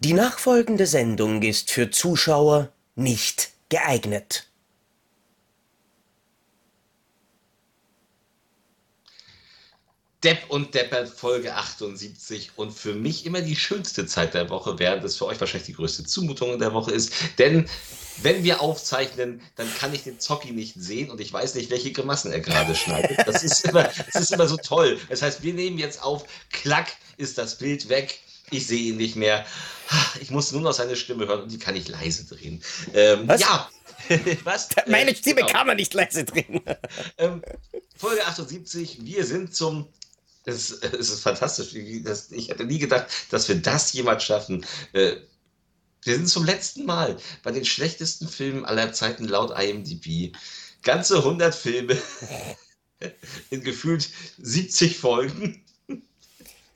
Die nachfolgende Sendung ist für Zuschauer nicht geeignet. Depp und Deppert Folge 78 und für mich immer die schönste Zeit der Woche, während es für euch wahrscheinlich die größte Zumutung der Woche ist. Denn wenn wir aufzeichnen, dann kann ich den Zocki nicht sehen und ich weiß nicht, welche Grimassen er gerade schneidet. Das ist, immer, das ist immer so toll. Das heißt, wir nehmen jetzt auf, klack, ist das Bild weg ich sehe ihn nicht mehr. Ich muss nur noch seine Stimme hören und die kann ich leise drehen. Ähm, Was? Ja. Was? Meine Äh, Stimme genau. kann man nicht leise drehen. Ähm, Folge 78, wir sind zum. Es, es ist fantastisch. Das, ich hätte nie gedacht, dass wir das jemals schaffen. Äh, wir sind zum letzten Mal bei den schlechtesten Filmen aller Zeiten laut IMDb. Ganze 100 Filme in gefühlt 70 Folgen.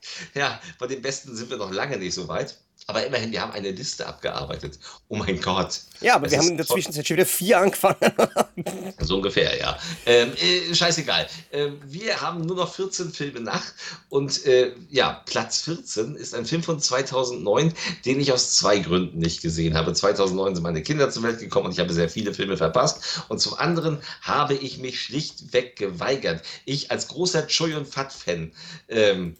Ja, bei den besten sind wir noch lange nicht so weit. Aber immerhin, wir haben eine Liste abgearbeitet. Oh mein Gott. Ja, aber Es wir haben in der Zwischenzeit schon wieder vier angefangen. So ungefähr, ja. Ähm, äh, scheißegal. Ähm, wir haben nur noch 14 Filme nach und äh, ja, Platz 14 ist ein Film von 2009, den ich aus zwei Gründen nicht gesehen habe. 2009 sind meine Kinder zur Welt gekommen und ich habe sehr viele Filme verpasst. Und zum anderen habe ich mich schlichtweg geweigert. Ich als großer Choi und Fat-Fan, ähm,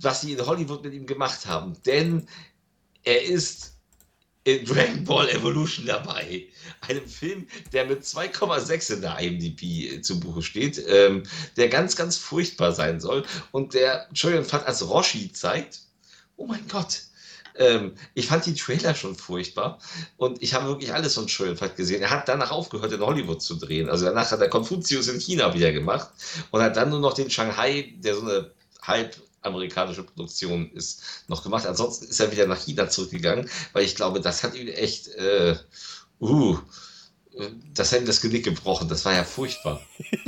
was sie in Hollywood mit ihm gemacht haben. Denn er ist in Dragon Ball Evolution dabei. Einem Film, der mit 2,6 in der IMDb zu Buche steht, ähm, der ganz, ganz furchtbar sein soll und der Choyon Fat als Roshi zeigt. Oh mein Gott. Ähm, ich fand die Trailer schon furchtbar und ich habe wirklich alles von Fat gesehen. Er hat danach aufgehört, in Hollywood zu drehen. Also danach hat er Konfuzius in China wieder gemacht und hat dann nur noch den Shanghai, der so eine halb amerikanische Produktion ist, noch gemacht. Ansonsten ist er wieder nach China zurückgegangen, weil ich glaube, das hat ihn echt, äh, uh, das ihm das Genick gebrochen. Das war ja furchtbar.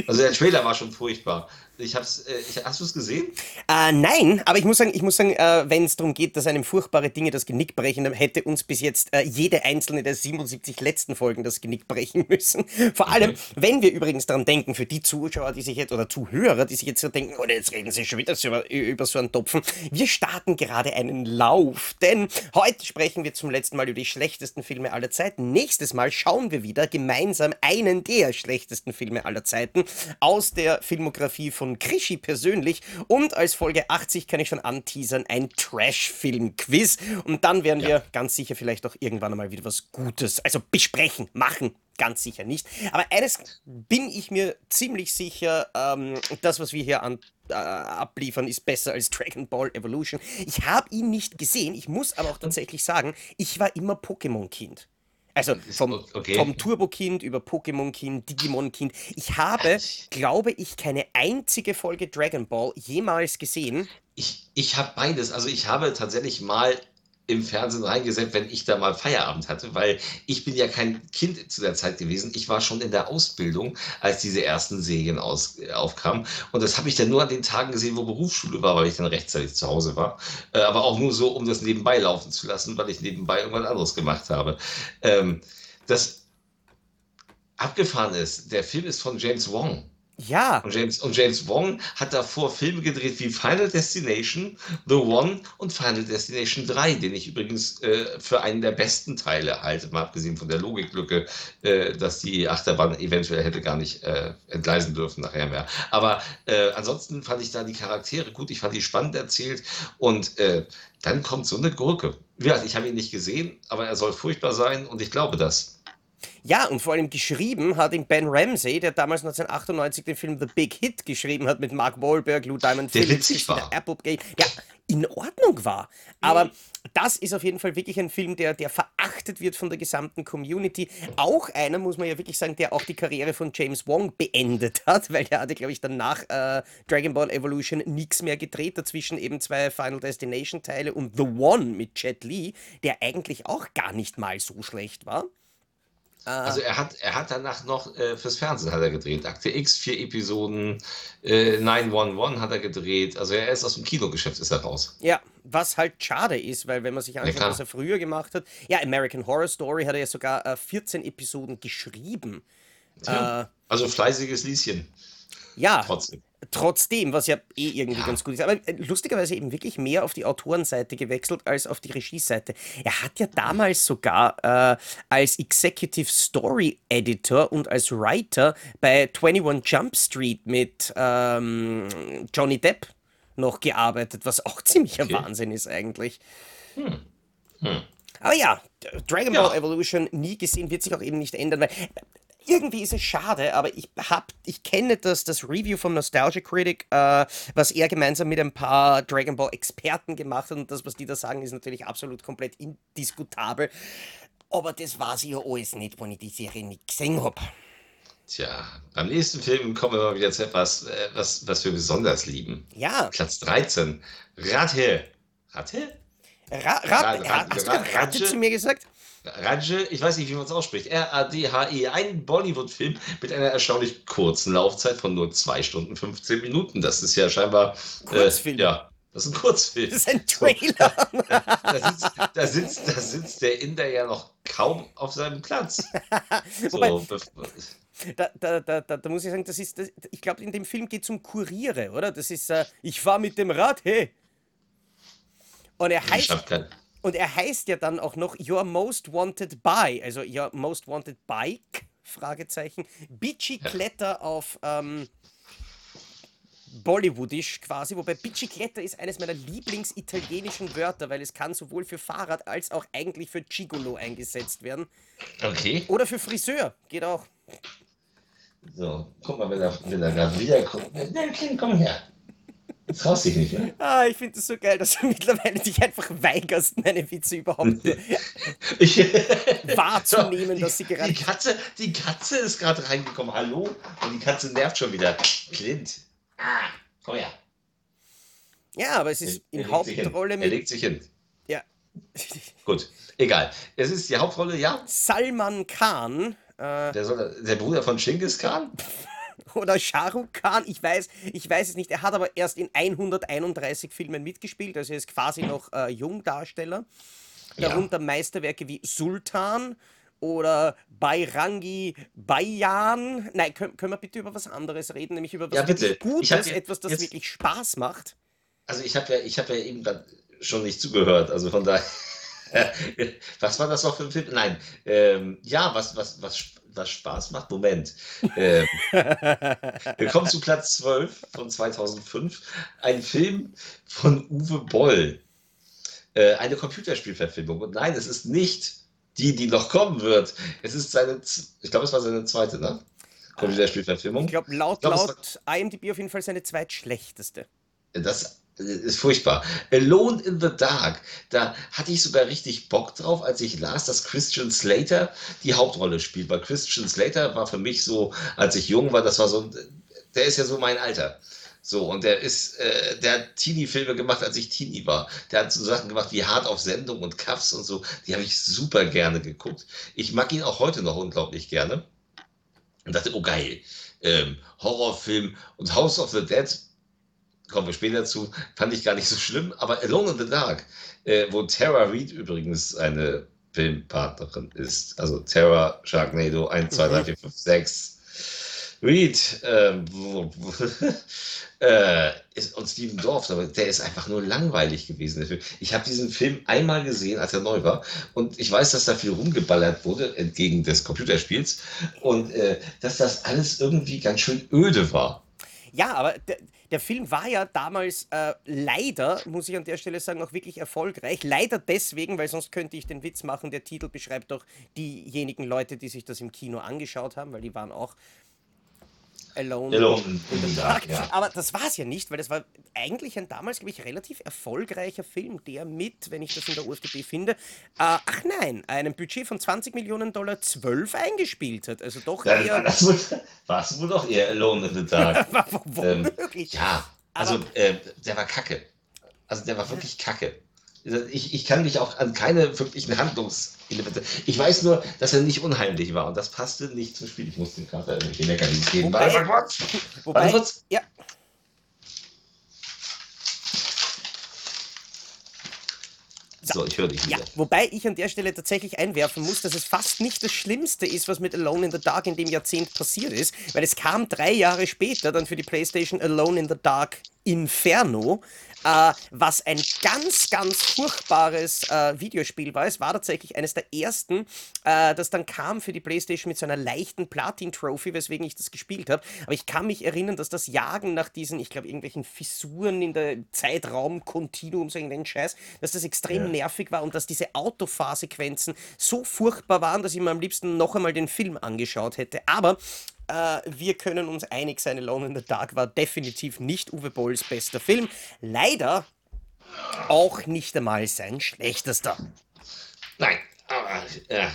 Also der Trailer war schon furchtbar. Ich hab's, äh, ich, hast du es gesehen? Äh, nein, aber ich muss sagen, ich muss sagen, äh, wenn es darum geht, dass einem furchtbare Dinge das Genick brechen, dann hätte uns bis jetzt äh, jede einzelne der 77 letzten Folgen das Genick brechen müssen. Vor allem, wenn wir übrigens daran denken, für die Zuschauer, die sich jetzt oder Zuhörer, die sich jetzt so denken, oder jetzt reden sie schon wieder über, über so einen Topfen. Wir starten gerade einen Lauf, denn heute sprechen wir zum letzten Mal über die schlechtesten Filme aller Zeiten. Nächstes Mal schauen wir wieder gemeinsam einen der schlechtesten Filme aller Zeiten aus der Filmografie von Krischi persönlich und als Folge 80 kann ich schon anteasern, ein Trash-Film-Quiz und dann werden Ja. wir ganz sicher vielleicht auch irgendwann einmal wieder was Gutes, also besprechen, machen. Ganz sicher nicht. Aber eines bin ich mir ziemlich sicher, ähm, das, was wir hier an, äh, abliefern, ist besser als Dragon Ball Evolution. Ich habe ihn nicht gesehen. Ich muss aber auch tatsächlich sagen, ich war immer Pokémon-Kind. Also vom, okay. vom Turbo-Kind über Pokémon-Kind, Digimon-Kind. Ich habe, glaube ich, keine einzige Folge Dragon Ball jemals gesehen. Ich, ich habe beides. Also ich habe tatsächlich mal im Fernsehen reingesetzt, wenn ich da mal Feierabend hatte, weil ich bin ja kein Kind zu der Zeit gewesen. Ich war schon in der Ausbildung, als diese ersten Serien aus, äh, aufkamen. Und das habe ich dann nur an den Tagen gesehen, wo Berufsschule war, weil ich dann rechtzeitig zu Hause war. Äh, aber auch nur so, um das nebenbei laufen zu lassen, weil ich nebenbei irgendwas anderes gemacht habe. Ähm, das abgefahren ist, der Film ist von James Wong. Ja, Und James, und James Wong hat davor Filme gedreht wie Final Destination, The One und Final Destination 3, den ich übrigens äh, für einen der besten Teile halte, mal abgesehen von der Logiklücke, äh, dass die Achterbahn eventuell hätte gar nicht äh, entgleisen dürfen nachher mehr. Aber äh, ansonsten fand ich da die Charaktere gut, ich fand die spannend erzählt und äh, dann kommt so eine Gurke. Ja, ich habe ihn nicht gesehen, aber er soll furchtbar sein und ich glaube das. Ja, und vor allem geschrieben hat ihn Ben Ramsey, der damals 1998 den Film The Big Hit geschrieben hat mit Mark Wahlberg, Lou Diamond Der Phillips, witzig war. Applegate, ja, in Ordnung war. Aber das ist auf jeden Fall wirklich ein Film, der, der verachtet wird von der gesamten Community. Auch einer, muss man ja wirklich sagen, der auch die Karriere von James Wong beendet hat, weil er hatte, glaube ich, dann nach äh, Dragon Ball Evolution nichts mehr gedreht. Dazwischen eben zwei Final Destination Teile und The One mit Jet Li, der eigentlich auch gar nicht mal so schlecht war. Also er hat, er hat danach noch äh, fürs Fernsehen hat er gedreht. Akte X, vier Episoden, äh, 911 hat er gedreht. Also er ist aus dem Kinogeschäft, ist er raus. Ja, was halt schade ist, weil wenn man sich anschaut, klar. was er früher gemacht hat, ja, American Horror Story hat er ja sogar äh, 14 Episoden geschrieben. Ja. Also fleißiges Lieschen. Ja, trotzdem. Trotzdem, was ja eh irgendwie ja. ganz gut ist. Aber äh, lustigerweise eben wirklich mehr auf die Autorenseite gewechselt als auf die Regieseite. Er hat ja damals sogar äh, als Executive Story Editor und als Writer bei 21 Jump Street mit ähm, Johnny Depp noch gearbeitet, was auch ziemlicher okay. Wahnsinn ist eigentlich. Hm. Hm. Aber ja, Dragon Ball ja. Evolution nie gesehen, wird sich auch eben nicht ändern, weil irgendwie ist es schade, aber ich hab, ich kenne das, das Review vom Nostalgia Critic, äh, was er gemeinsam mit ein paar Dragon Ball Experten gemacht hat und das, was die da sagen, ist natürlich absolut komplett indiskutabel. Aber das war sie ja alles nicht, wenn ich die Serie nicht gesehen habe. Tja, beim nächsten Film kommen wir mal wieder zu etwas, äh, was, was wir besonders lieben. Ja. Platz 13. Ratte. Ratte? Ra Ra Ra Hast du Ratte zu mir gesagt? Rajje, ich weiß nicht, wie man es ausspricht, R-A-D-H-E, ein Bollywood-Film mit einer erstaunlich kurzen Laufzeit von nur 2 Stunden 15 Minuten. Das ist ja scheinbar. Kurzfilm. Äh, ja, das ist ein Kurzfilm. Das ist ein Trailer. Da, sitzt, da, sitzt, da sitzt der Inder ja noch kaum auf seinem Platz. So, Wobei, da, da, da, da, muss ich sagen, das ist, das, ich glaube, in dem Film geht es um Kuriere, oder? Das ist, äh, ich fahre mit dem Rad, hey. Und er heißt, und er heißt ja dann auch noch Your Most Wanted By, also Your Most Wanted Bike, Fragezeichen, Bicicletta auf ähm, Bollywoodisch quasi, wobei Bicicletta ist eines meiner Lieblingsitalienischen Wörter, weil es kann sowohl für Fahrrad als auch eigentlich für Gigolo eingesetzt werden. Okay. Oder für Friseur, geht auch. So, guck mal, wenn er, wenn er gerade wiederkommt. Komm her. Das traust dich nicht, ne? Ah, ich finde es so geil, dass du mittlerweile dich einfach weigerst, meine Witze überhaupt ich, wahrzunehmen, dass sie gerade. Die Katze, die Katze ist gerade reingekommen. Hallo? Und die Katze nervt schon wieder. Clint. Ah, komm her. Ja, aber es ist er, in Hauptrolle mit. Er legt sich hin. Ja. Gut, egal. Es ist die Hauptrolle, ja? Salman Khan. Äh, der, soll, der Bruder von Genghis Khan? Oder Shahrukh Khan, ich weiß, ich weiß es nicht. Er hat aber erst in 131 Filmen mitgespielt, also er ist quasi noch äh, Jungdarsteller. Darunter ja. Meisterwerke wie Sultan oder Bayrangi Bayan. Nein, können, können wir bitte über was anderes reden, nämlich über was ja, bitte. Gutes, ja, etwas, das jetzt, wirklich Spaß macht. Also ich habe ja, ich habe ja eben schon nicht zugehört, also von daher. was war das noch für ein Film? Nein, ähm, ja, was, was, was was Spaß macht. Moment. Ähm, wir kommen zu Platz 12 von 2005. Ein Film von Uwe Boll. Äh, eine Computerspielverfilmung. Und nein, es ist nicht die, die noch kommen wird. Es ist seine, ich glaube, es war seine zweite, ne? Computerspielverfilmung. Ich glaube, laut, ich glaub, laut IMDb auf jeden Fall seine zweitschlechteste. Das ist furchtbar. Alone in the Dark, da hatte ich sogar richtig Bock drauf, als ich las, dass Christian Slater die Hauptrolle spielt. Weil Christian Slater war für mich so, als ich jung war, das war so, der ist ja so mein Alter. So, und der ist, äh, der hat Teenie-Filme gemacht, als ich Teenie war. Der hat so Sachen gemacht wie Hart auf Sendung und Cuffs und so. Die habe ich super gerne geguckt. Ich mag ihn auch heute noch unglaublich gerne. Und dachte, oh geil, ähm, Horrorfilm und House of the Dead kommen wir später zu, fand ich gar nicht so schlimm. Aber Alone in the Dark, äh, wo Tara Reid übrigens eine Filmpartnerin ist, also Tara Sharknado 1, 2, 3, 4, 5, 6. Reed äh, ist, und Steven Dorff, aber der ist einfach nur langweilig gewesen. Ich habe diesen Film einmal gesehen, als er neu war, und ich weiß, dass da viel rumgeballert wurde entgegen des Computerspiels und äh, dass das alles irgendwie ganz schön öde war. Ja, aber der Film war ja damals äh, leider, muss ich an der Stelle sagen, auch wirklich erfolgreich. Leider deswegen, weil sonst könnte ich den Witz machen, der Titel beschreibt doch diejenigen Leute, die sich das im Kino angeschaut haben, weil die waren auch Alone, Alone in the Dark. Ja. Aber das war es ja nicht, weil das war eigentlich ein damals, glaube ich, relativ erfolgreicher Film, der mit, wenn ich das in der UFDB finde, äh, ach nein, einem Budget von 20 Millionen Dollar 12 eingespielt hat. Also doch ja, eher. Das war es wohl doch eher Alone in the Dark. Womöglich. Ähm, ja, also äh, der war kacke. Also der war wirklich kacke. Ich, ich kann mich auch an keine wirklichen Handlungselemente. Ich weiß nur, dass er nicht unheimlich war und das passte nicht zum Spiel. Ich musste gerade irgendwelche Leckerlis geben. Wobei, Warte kurz. Wobei, kurz. Ja. So, ich höre dich Ja, wieder. wobei ich an der Stelle tatsächlich einwerfen muss, dass es fast nicht das Schlimmste ist, was mit Alone in the Dark in dem Jahrzehnt passiert ist, weil es kam drei Jahre später dann für die PlayStation Alone in the Dark Inferno, äh, was ein ganz, ganz furchtbares äh, Videospiel war. Es war tatsächlich eines der ersten, äh, das dann kam für die PlayStation mit so einer leichten Platin-Trophy, weswegen ich das gespielt habe. Aber ich kann mich erinnern, dass das Jagen nach diesen, ich glaube, irgendwelchen Fissuren in der Zeitraum-Kontinuum, so irgendeinen Scheiß, dass das extrem Ja. nervig war und dass diese Autofahrsequenzen so furchtbar waren, dass ich mir am liebsten noch einmal den Film angeschaut hätte. Aber äh, wir können uns einig sein, Alone in the Dark war definitiv nicht Uwe Bolls bester Film. Leider auch nicht einmal sein schlechtester. Nein, aber äh,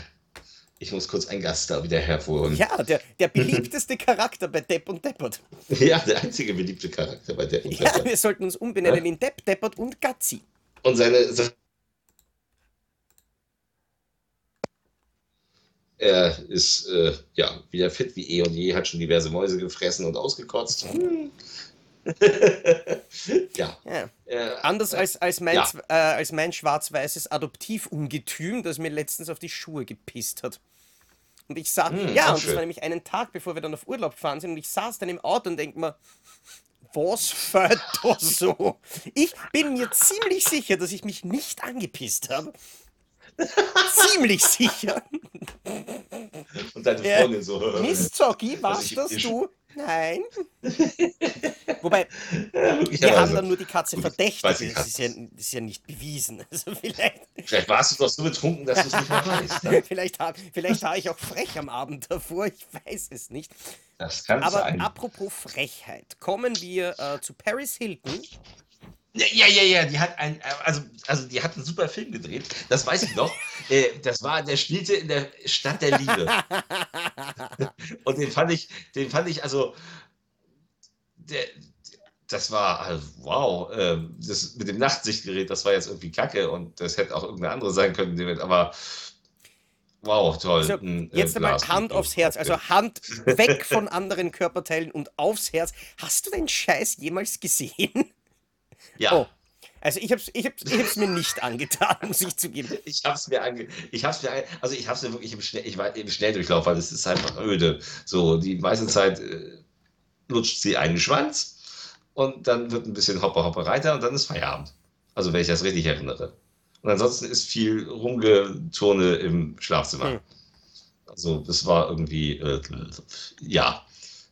ich muss kurz einen Gast da wieder hervorholen. Ja, Ja, der, der beliebteste Charakter bei Depp und Deppert. der einzige beliebte Charakter bei der Ja, wir sollten uns umbenennen in Depp, Deppert und Gazzi. Und seine. se- Er ist äh, ja wieder fit wie eh und je, hat schon diverse Mäuse gefressen und ausgekotzt. Hm. ja. Ja. Äh, Anders als, als, mein, Ja. äh, als mein schwarz-weißes Adoptivungetüm, das mir letztens auf die Schuhe gepisst hat. Und ich sah, Hm, ja, und das war nämlich einen Tag, bevor wir dann auf Urlaub gefahren sind, und ich saß dann im Auto und denk mir, was fällt da so? Ich bin mir ziemlich sicher, dass ich mich nicht angepisst habe. Ziemlich sicher. und deine Ja. Freundin so. Mist, Zocki, Also warst das du? Nein. Wobei, Ja, wir haben dann nur die Katze Gut, ich Das ist, ja, das ist ja nicht bewiesen. Also vielleicht. Vielleicht warst du doch so betrunken, dass du es nicht mehr weißt. Ne? Vielleicht, ha- vielleicht war ich auch frech am Abend davor, ich weiß es nicht. Das kann Aber sein. apropos Frechheit, kommen wir äh, zu Paris Hilton. Ja, ja, ja, ja, die hat ein, also, also die hat einen super Film gedreht, das weiß ich noch. äh, das war, der spielte in der Stadt der Liebe. Und den fand ich, den fand ich, also, der, das war, also, wow, ähm, das mit dem Nachtsichtgerät, das war jetzt irgendwie kacke und das hätte auch irgendeine andere sein können, aber wow, toll. So, ein, äh, jetzt einmal. Hand aufs Herz, also Hand weg von anderen Körperteilen und aufs Herz. Hast du den Scheiß jemals gesehen? Ja. Oh. Also ich hab's, ich hab's, ich hab's mir nicht angetan, muss ich zugeben. Ich hab's mir ange ich hab's mir ange also ich hab's mir wirklich im, Schnell ich war im Schnelldurchlauf, weil es ist einfach öde. So, die meiste Zeit äh, lutscht sie einen Schwanz und dann wird ein bisschen Hopper Hopper Reiter und dann ist Feierabend. Also wenn ich das richtig erinnere. Und ansonsten ist viel Rumgeturne im Schlafzimmer. Hm. Also das war irgendwie, äh, ja,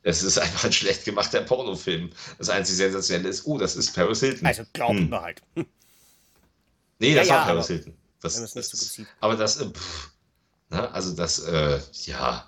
es ist einfach ein schlecht gemachter Pornofilm. Das einzige Sensationelle ist, oh, das ist Paris Hilton. Also glaubt Hm. mir halt. Nee, das Ja, war ja, Paris aber Hilton. Das, man's nicht das, so aber das, äh, pff, ne, also das, äh, ja,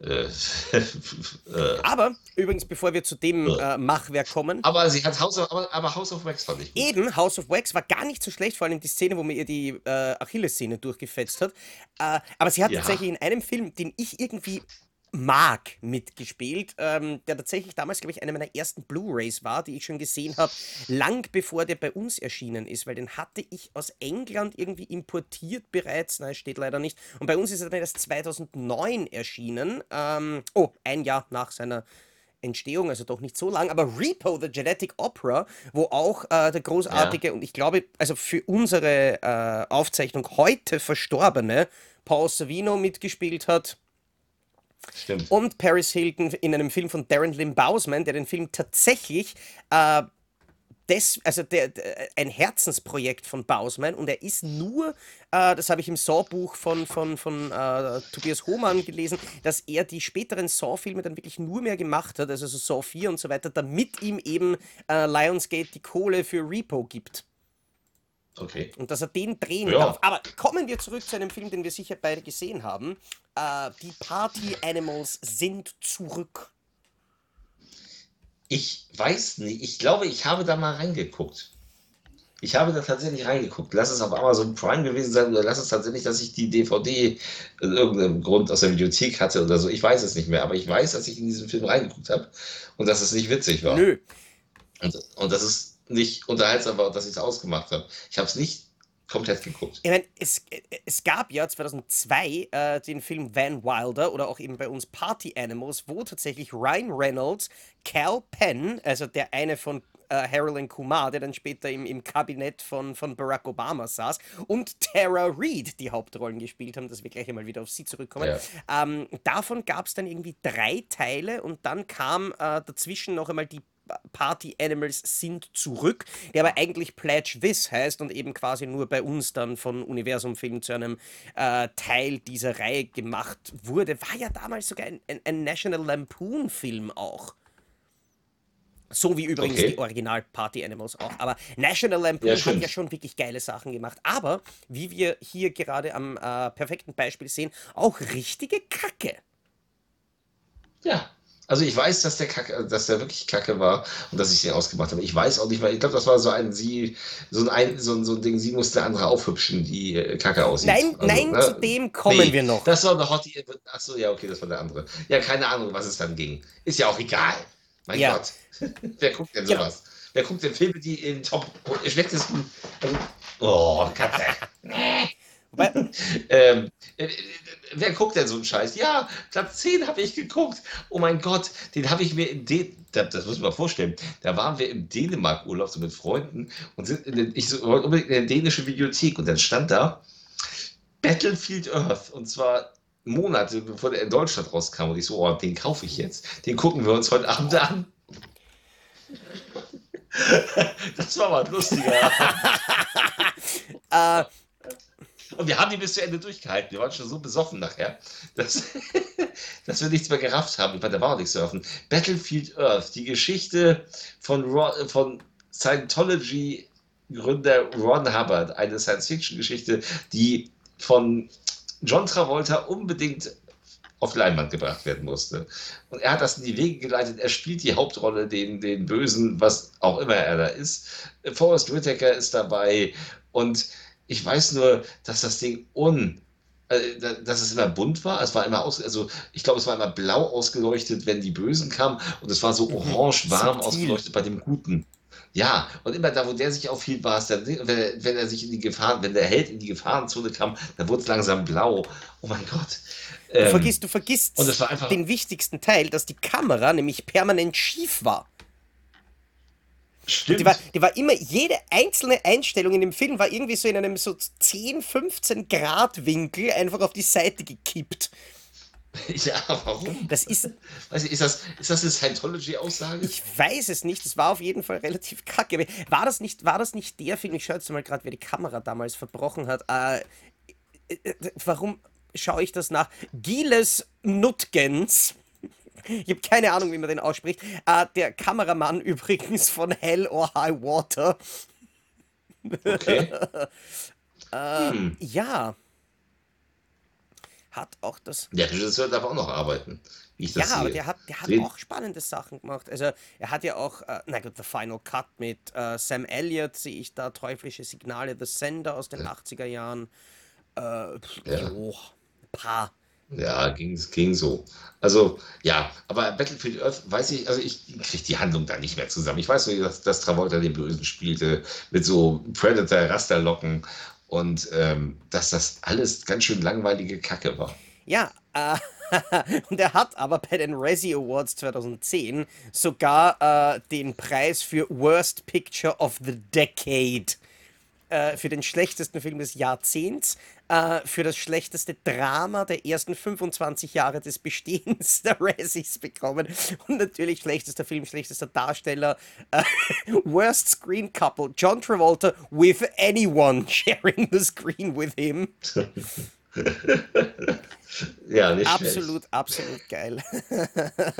äh, äh, Aber übrigens, bevor wir zu dem äh, Machwerk kommen, aber sie hat House of, aber, aber House of Wax fand ich gut. Eben, House of Wax war gar nicht so schlecht, vor allem die Szene, wo man ihr die äh, Achillessehne durchgefetzt hat. Äh, aber sie hat Ja. tatsächlich in einem Film, den ich irgendwie mag, mitgespielt, ähm, der tatsächlich damals, glaube ich, eine meiner ersten Blu-Rays war, die ich schon gesehen habe, lang bevor der bei uns erschienen ist, weil den hatte ich aus England irgendwie importiert bereits. Nein, steht leider nicht. Und bei uns ist er dann erst 2009 erschienen. Ähm, oh, ein Jahr nach seiner Entstehung, also doch nicht so lang, aber Repo, The Genetic Opera, wo auch äh, der großartige und ich glaube, also für unsere äh, Aufzeichnung heute verstorbene Paul Savino mitgespielt hat Stimmt. und Paris Hilton in einem Film von Darren Lynn Bousman, der den Film tatsächlich äh, des, also der, der, ein Herzensprojekt von Bausmann und er ist nur, äh, das habe ich im Saw-Buch von, von, von äh, Tobias Hohmann gelesen, dass er die späteren Saw-Filme dann wirklich nur mehr gemacht hat, also so Saw 4 und so weiter, damit ihm eben äh, Lionsgate die Kohle für Repo gibt Okay. und dass er den drehen Ja. darf. Aber kommen wir zurück zu einem Film, den wir sicher beide gesehen haben. Äh, die Party Animals sind zurück. Ich weiß nicht, ich glaube, ich habe da mal reingeguckt. Ich habe da tatsächlich reingeguckt. Lass es auf Amazon Prime gewesen sein oder lass es tatsächlich, dass ich die DVD aus irgendeinem Grund aus der Videothek hatte oder so. Ich weiß es nicht mehr, aber ich weiß, dass ich in diesen Film reingeguckt habe und dass es nicht witzig war. Nö. Und, und dass es nicht unterhaltsam war und dass ich es ausgemacht habe. Ich habe es nicht komplett geguckt. Ich meine, es, es gab ja 2002 äh, den Film Van Wilder oder auch eben bei uns Party Animals, wo tatsächlich Ryan Reynolds, Cal Penn, also der eine von äh, Harold Kumar, der dann später im, im Kabinett von, von Barack Obama saß, und Tara Reid die Hauptrollen gespielt haben, dass wir gleich einmal wieder auf sie zurückkommen. Ja. Ähm, davon gab es dann irgendwie drei Teile und dann kam äh, dazwischen noch einmal die Party Animals sind zurück, der aber eigentlich Pledge This heißt und eben quasi nur bei uns dann von Universum Film zu einem äh, Teil dieser Reihe gemacht wurde. War ja damals sogar ein, ein, ein National Lampoon Film auch. So wie übrigens okay. die Original Party Animals auch. Aber National Lampoon ja, hat ja schon wirklich geile Sachen gemacht. Aber, wie wir hier gerade am äh, perfekten Beispiel sehen, auch richtige Kacke. Ja, also ich weiß, dass der Kacke, dass der wirklich Kacke war und dass ich den ausgemacht habe. Ich weiß auch nicht, weil ich glaube, das war so ein sie, so ein, so ein, so ein Ding, sie musste andere aufhübschen, die äh, Kacke aussieht. Nein, also, nein, ne? zu dem kommen nee, wir noch. Das war noch Hottie. Achso, ja, okay, das war der andere. Ja, keine Ahnung, was es dann ging. Ist ja auch egal. Mein ja. Gott. Wer guckt denn sowas? Ja. Wer guckt denn Filme, die in top schlechtesten. Oh, Katze. ähm, äh, wer guckt denn so einen Scheiß? Ja, Platz 10 habe ich geguckt. Oh mein Gott, den habe ich mir in Den das muss ich mal vorstellen. Da waren wir im Dänemark-Urlaub so mit Freunden und sind in den, ich so, wollte unbedingt in der dänischen Bibliothek und dann stand da Battlefield Earth und zwar Monate bevor der in Deutschland rauskam und ich so, oh, den kaufe ich jetzt. Den gucken wir uns heute Abend an. Das war mal lustiger. äh, und wir haben die bis zu Ende durchgehalten. Wir waren schon so besoffen nachher, dass, dass wir nichts mehr gerafft haben. Ich meine, da war auch nichts surfen. Battlefield Earth, die Geschichte von, von Scientology-Gründer Ron Hubbard, eine Science-Fiction-Geschichte, die von John Travolta unbedingt auf Leinwand gebracht werden musste. Und er hat das in die Wege geleitet. Er spielt die Hauptrolle, den, den Bösen, was auch immer er da ist. Forrest Whitaker ist dabei und ich weiß nur, dass das Ding un äh, dass es immer bunt war. Es war immer aus, also ich glaube, es war immer blau ausgeleuchtet, wenn die Bösen kamen, und es war so mhm. orange warm ausgeleuchtet bei dem Guten. Ja, und immer da, wo der sich aufhielt, war es dann, wenn, er, wenn er sich in die Gefahren, wenn der Held in die Gefahrenzone kam, dann wurde es langsam blau. Oh mein Gott. Du ähm, vergisst, du vergisst den wichtigsten Teil, dass die Kamera nämlich permanent schief war. Stimmt. Die war, die war immer, jede einzelne Einstellung in dem Film war irgendwie so in einem so 10, 15 Grad Winkel einfach auf die Seite gekippt. Ja, warum? Das ist. Weiß ich, ist, das, ist das eine Scientology-Aussage? Ich weiß es nicht. Es war auf jeden Fall relativ kacke. War das nicht, war das nicht der Film? Ich schaue jetzt mal gerade, wer die Kamera damals verbrochen hat. Äh, äh, äh warum schaue ich das nach? Giles Nutgens ich habe keine Ahnung, wie man den ausspricht. Äh, der Kameramann übrigens von Hell or High Water. Okay. äh, hm. Ja. Hat auch das. Der Regisseur darf auch noch arbeiten. Ja, sehe. aber der hat, der hat auch spannende Sachen gemacht. Also, er hat ja auch, äh, na gut, The Final Cut mit äh, Sam Elliott, sehe ich da, Teuflische Signale, The Sender aus den ja. 80er Jahren. Äh, ja. Jo, ein paar ja, ging, ging so. Also, ja, aber Battlefield Earth, weiß ich, also ich kriege die Handlung da nicht mehr zusammen. Ich weiß nur, dass, dass Travolta den Bösen spielte mit so Predator-Rasterlocken und ähm, dass das alles ganz schön langweilige Kacke war. Ja, äh, und er hat aber bei den Razzie Awards 2010 sogar äh, den Preis für Worst Picture of the Decade äh, für den schlechtesten Film des Jahrzehnts, äh, für das schlechteste Drama der ersten 25 Jahre des Bestehens der Razzies bekommen und natürlich schlechtester Film, schlechtester Darsteller, äh, Worst Screen Couple, John Travolta with anyone sharing the screen with him. ja, nicht Absolut, schlecht. absolut geil.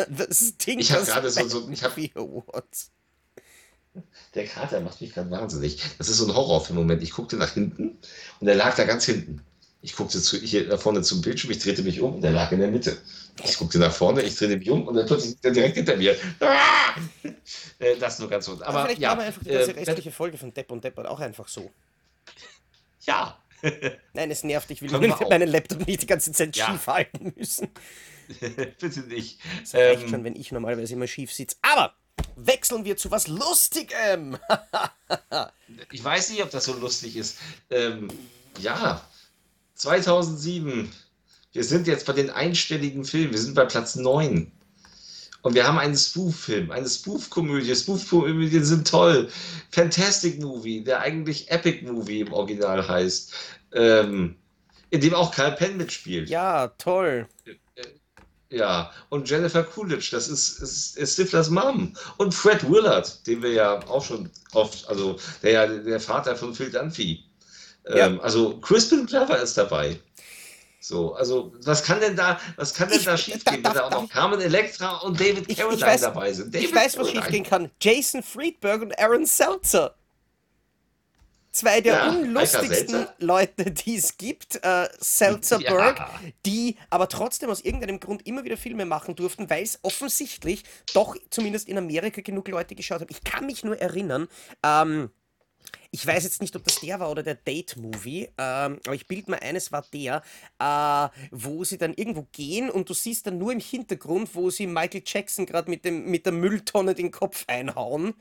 das Ding ich habe gerade so, so ich hab, Awards. Der Kater macht mich gerade wahnsinnig. Das ist so ein Horrorfilm-Moment. Ich guckte nach hinten und er lag da ganz hinten. Ich guckte zu, hier da vorne zum Bildschirm, ich drehte mich um und er lag in der Mitte. Ich guckte nach vorne, ich drehte mich um und dann plötzlich er direkt hinter mir. Ah! Äh, das nur ganz so. Aber, vielleicht ja, wir einfach die ganze äh, restliche Folge von Depp und Deppert auch einfach so. Ja. Nein, es nervt, ich will mit meinen Laptop nicht die ganze Zeit ja. schief halten müssen. Bitte nicht. Das reicht ähm, schon, wenn ich normalerweise immer schief sitze. Aber wechseln wir zu was Lustigem. ich weiß nicht, ob das so lustig ist. Ähm, ja, 2007. Wir sind jetzt bei den einstelligen Filmen. Wir sind bei Platz 9. Und wir haben einen Spoof-Film, eine Spoof-Komödie. Spoof-Komödien sind toll. Fantastic Movie, der eigentlich Epic Movie im Original heißt. Ähm, in dem auch Kyle Penn mitspielt. Ja, toll. Ja, und Jennifer Coolidge, das ist, ist, ist Stiflers Mom. Und Fred Willard, den wir ja auch schon oft, also der ja der Vater von Phil Dunphy. Ja. Ähm, also Crispin Clever ist dabei. So, also was kann denn da, was kann denn ich, da schiefgehen, wenn da auch noch Carmen Electra und David Carradine weiß, dabei sind? David ich weiß, was schiefgehen kann. Jason Friedberg und Aaron Seltzer. Zwei der ja, unlustigsten Leute, die es gibt, äh, Seltzerberg, ja. die aber trotzdem aus irgendeinem Grund immer wieder Filme machen durften, weil es offensichtlich doch zumindest in Amerika genug Leute geschaut haben. Ich kann mich nur erinnern, ähm, ich weiß jetzt nicht, ob das der war oder der Date-Movie, ähm, aber ich bilde mir eines war der, äh, wo sie dann irgendwo gehen und du siehst dann nur im Hintergrund, wo sie Michael Jackson gerade mit, mit der Mülltonne den Kopf einhauen.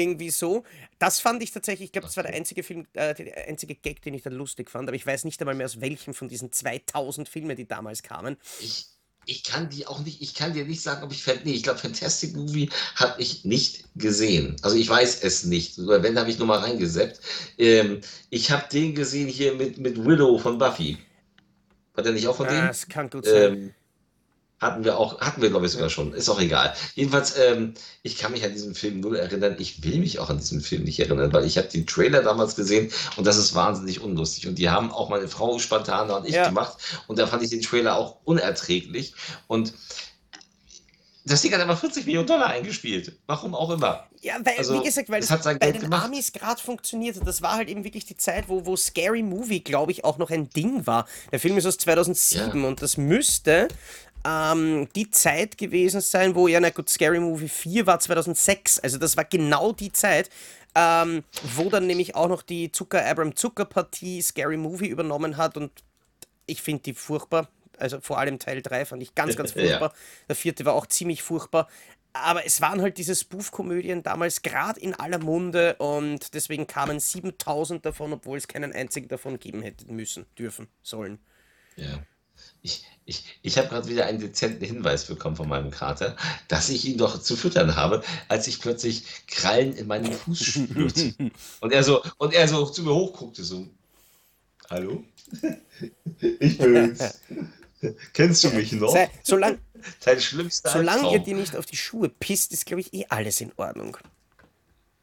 Irgendwie so. Das fand ich tatsächlich, ich glaube, das war der einzige Film, äh, der einzige Gag, den ich dann lustig fand, aber ich weiß nicht einmal mehr aus welchem von diesen 2000 Filmen, die damals kamen. Ich, ich kann die auch nicht, ich kann dir nicht sagen, ob ich, nee, ich glaube, Fantastic Movie habe ich nicht gesehen. Also ich weiß es nicht. Wenn, habe ich nur mal reingeseppt. Ähm, ich habe den gesehen hier mit, mit Willow von Buffy. War der nicht auch von ja, dem? Das kann gut sein. Ähm, hatten wir auch, hatten wir glaube ich sogar schon, ist auch egal. Jedenfalls, ähm, ich kann mich an diesen Film null erinnern. Ich will mich auch an diesen Film nicht erinnern, weil ich habe den Trailer damals gesehen und das ist wahnsinnig unlustig. Und die haben auch meine Frau Spantana und ich ja. gemacht und da fand ich den Trailer auch unerträglich. Und das Ding hat aber 40 Millionen Dollar eingespielt. Warum auch immer. Ja, weil, also, wie gesagt, weil es hat sein bei Geld den gemacht. Amis gerade funktioniert hat. Das war halt eben wirklich die Zeit, wo, wo Scary Movie, glaube ich, auch noch ein Ding war. Der Film ist aus 2007 ja. und das müsste ähm, die Zeit gewesen sein, wo, ja, na gut, Scary Movie 4 war 2006. Also das war genau die Zeit, ähm, wo dann nämlich auch noch die Zucker Abram Zucker Partie Scary Movie übernommen hat und ich finde die furchtbar. Also vor allem Teil 3 fand ich ganz, ganz furchtbar. Ja. Der vierte war auch ziemlich furchtbar. Aber es waren halt diese Spoof-Komödien damals gerade in aller Munde und deswegen kamen 7000 davon, obwohl es keinen einzigen davon geben hätte müssen, dürfen, sollen. Ja. Ich, ich, ich habe gerade wieder einen dezenten Hinweis bekommen von meinem Kater, dass ich ihn doch zu füttern habe, als ich plötzlich Krallen in meinem Fuß spürte. und er so, und er so zu mir hochguckte, so, hallo? ich bin's. Kennst du mich noch? Sei, solange Dein schlimmster solange ihr dir nicht auf die Schuhe pisst, ist, glaube ich, eh alles in Ordnung.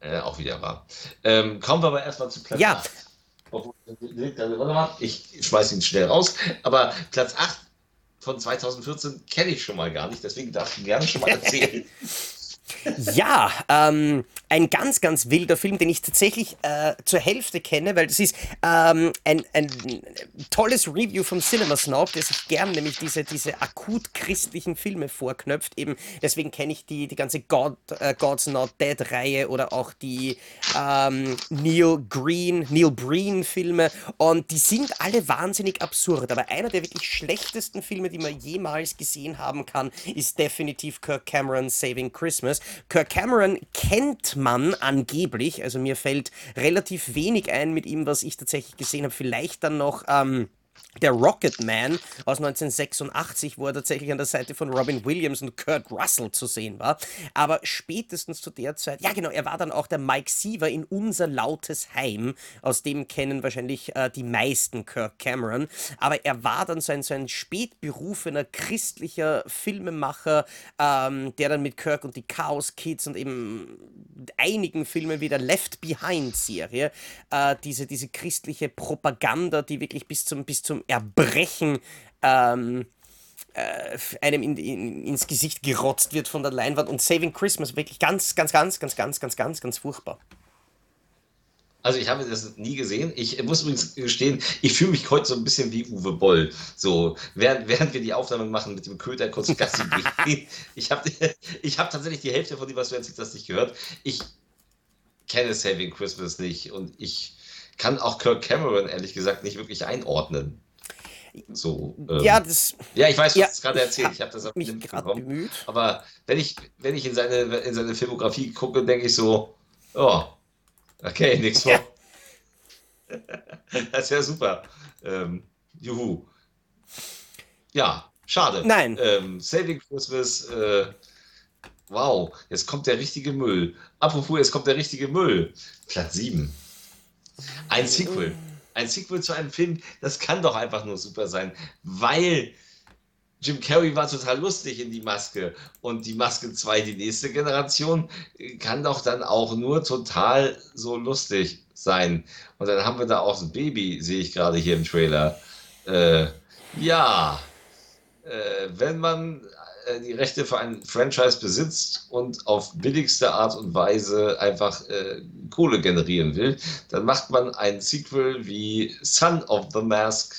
Äh, auch wieder wahr. Ähm, kommen wir aber erstmal zu Platz ja. 8. Ich schmeiße ihn schnell raus. Aber Platz 8 von 2014 kenne ich schon mal gar nicht, deswegen darf ich gerne schon mal erzählen. Ja, ähm, ein ganz, ganz wilder Film, den ich tatsächlich äh, zur Hälfte kenne, weil das ist ähm, ein, ein tolles Review vom Cinema Snob, der sich gern nämlich diese, diese akut christlichen Filme vorknöpft. Eben deswegen kenne ich die, die ganze God, äh, God's Not Dead Reihe oder auch die ähm, Neil Green, Neil Breen Filme und die sind alle wahnsinnig absurd. Aber einer der wirklich schlechtesten Filme, die man jemals gesehen haben kann, ist definitiv Kirk Cameron Saving Christmas. Kirk Cameron kennt man angeblich, also mir fällt relativ wenig ein mit ihm, was ich tatsächlich gesehen habe. Vielleicht dann noch. Ähm, der Rocket Man aus 1986, wo er tatsächlich an der Seite von Robin Williams und Kurt Russell zu sehen war. Aber spätestens zu der Zeit, ja genau, er war dann auch der Mike Siever in Unser lautes Heim. Aus dem kennen wahrscheinlich äh, die meisten Kirk Cameron. Aber er war dann so ein, so ein spätberufener christlicher Filmemacher, ähm, der dann mit Kirk und die Chaos Kids und eben einigen Filmen wie der Left Behind Serie äh, diese, diese christliche Propaganda, die wirklich bis zum, bis zum Erbrechen ähm, äh, einem in, in, ins Gesicht gerotzt wird von der Leinwand und Saving Christmas wirklich ganz, ganz, ganz, ganz, ganz, ganz, ganz, ganz furchtbar. Also ich habe das nie gesehen. Ich muss übrigens gestehen, ich fühle mich heute so ein bisschen wie Uwe Boll. So, während, während wir die Aufnahme machen mit dem Köter kurz Gassi gehen. Ich habe ich hab tatsächlich die Hälfte von dem, was du erzählt hast, nicht gehört. Ich kenne Saving Christmas nicht und ich kann auch Kirk Cameron ehrlich gesagt nicht wirklich einordnen. So, ähm, ja, das, ja, ich weiß, du ja, hast gerade erzählt. Ich habe das auf mich gerade bemüht. Aber wenn ich, wenn ich in, seine, in seine Filmografie gucke, denke ich so, oh, okay, nichts vor. Ja. das wäre super. Ähm, juhu. Ja, schade. Nein. Ähm, Saving Christmas, äh, Wow, jetzt kommt der richtige Müll. Apropos, jetzt kommt der richtige Müll. Platz 7. Ein Sequel. Ein Sequel zu einem Film, das kann doch einfach nur super sein, weil Jim Carrey war total lustig in die Maske und die Maske 2, die nächste Generation, kann doch dann auch nur total so lustig sein. Und dann haben wir da auch ein Baby, sehe ich gerade hier im Trailer. Äh, ja, äh, wenn man äh, die Rechte für ein Franchise besitzt und auf billigste Art und Weise einfach äh, Kohle generieren will, dann macht man ein Sequel wie Son of the Mask,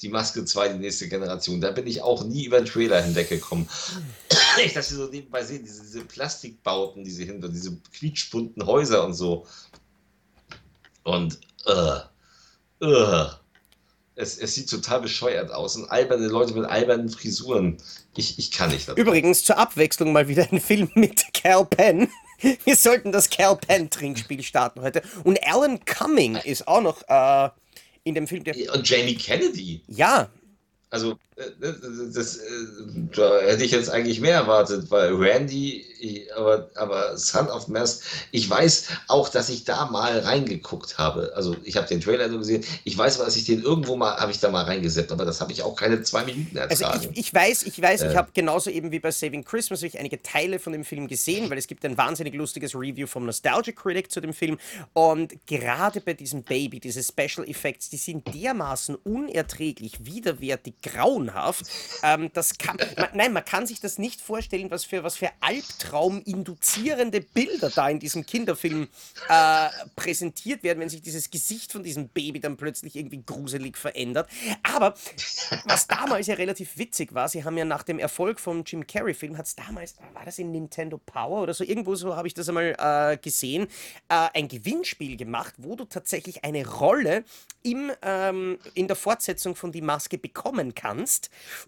die Maske 2, die nächste Generation. Da bin ich auch nie über den Trailer hinweggekommen. ich, dass sie so nebenbei sehen, diese, diese Plastikbauten, diese hinter, diese quietschbunten Häuser und so. Und, äh, äh, es, es, sieht total bescheuert aus und alberne Leute mit albernen Frisuren. Ich, ich kann nicht. Dabei. Übrigens zur Abwechslung mal wieder ein Film mit Cal Penn. Wir sollten das Cal Penn Trinkspiel starten heute. Und Alan Cumming ist auch noch äh, in dem Film. und Jamie Kennedy. Ja, also, das, äh, da hätte ich jetzt eigentlich mehr erwartet, weil Randy, aber, aber Son of Mass, ich weiß auch, dass ich da mal reingeguckt habe. Also, ich habe den Trailer nur gesehen. Ich weiß dass ich den irgendwo mal, habe ich da mal reingesetzt, aber das habe ich auch keine zwei Minuten ertragen. Also, ich, ich weiß, ich weiß, äh. ich habe genauso eben wie bei Saving Christmas ich einige Teile von dem Film gesehen, weil es gibt ein wahnsinnig lustiges Review vom Nostalgia Critic zu dem Film. Und gerade bei diesem Baby, diese Special Effects, die sind dermaßen unerträglich, widerwärtig grauenhaft. Ähm, das kann, man, nein, man kann sich das nicht vorstellen, was für, was für Albtraum-induzierende Bilder da in diesem Kinderfilm äh, präsentiert werden, wenn sich dieses Gesicht von diesem Baby dann plötzlich irgendwie gruselig verändert. Aber was damals ja relativ witzig war, sie haben ja nach dem Erfolg vom Jim Carrey-Film, hat es damals, war das in Nintendo Power oder so, irgendwo so habe ich das einmal äh, gesehen, äh, ein Gewinnspiel gemacht, wo du tatsächlich eine Rolle im, ähm, in der Fortsetzung von Die Maske bekommen kannst.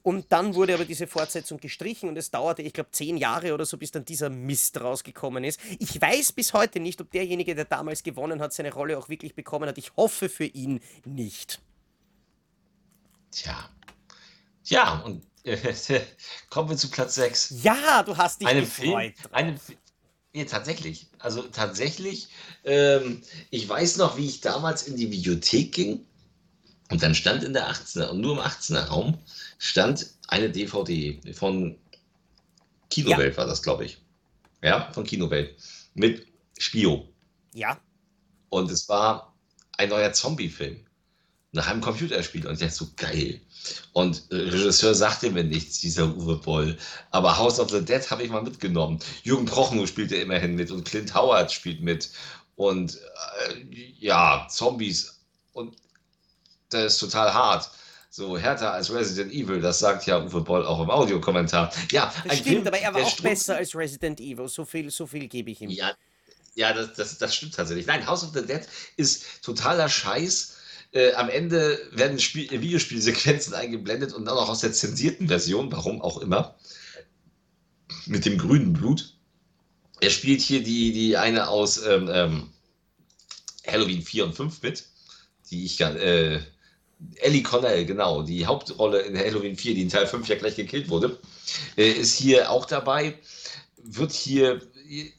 Und dann wurde aber diese Fortsetzung gestrichen und es dauerte, ich glaube, zehn Jahre oder so, bis dann dieser Mist rausgekommen ist. Ich weiß bis heute nicht, ob derjenige, der damals gewonnen hat, seine Rolle auch wirklich bekommen hat. Ich hoffe für ihn nicht. Tja. Ja, und äh, kommen wir zu Platz 6. Ja, du hast dich einem gefreut. Film, einem, ja, tatsächlich. Also tatsächlich, ähm, ich weiß noch, wie ich damals in die Videothek ging und dann stand in der 18er und nur im 18er Raum stand eine DVD von Kinowelt, ja. war das, glaube ich. Ja, von Kinowelt. Mit Spio. Ja. Und es war ein neuer Zombie-Film nach einem Computerspiel. Und ich dachte so, geil. Und äh, Regisseur sagte mir nichts, dieser Uwe Boll. Aber House of the Dead habe ich mal mitgenommen. Jürgen Prochnow spielte immerhin mit und Clint Howard spielt mit. Und äh, ja, Zombies. Und das ist total hart. So härter als Resident Evil, das sagt ja Uwe Boll auch im Audiokommentar. Ja, das ein stimmt, Film, aber er war auch besser als Resident Evil. So viel, so viel gebe ich ihm. Ja, ja das, das, das stimmt tatsächlich. Nein, House of the Dead ist totaler Scheiß. Äh, am Ende werden Spiel, Videospielsequenzen eingeblendet und dann auch aus der zensierten Version, warum auch immer, mit dem grünen Blut. Er spielt hier die, die eine aus ähm, ähm, Halloween 4 und 5 mit, die ich äh, Ellie Connell, genau, die Hauptrolle in Halloween 4, die in Teil 5 ja gleich gekillt wurde, äh, ist hier auch dabei, wird hier,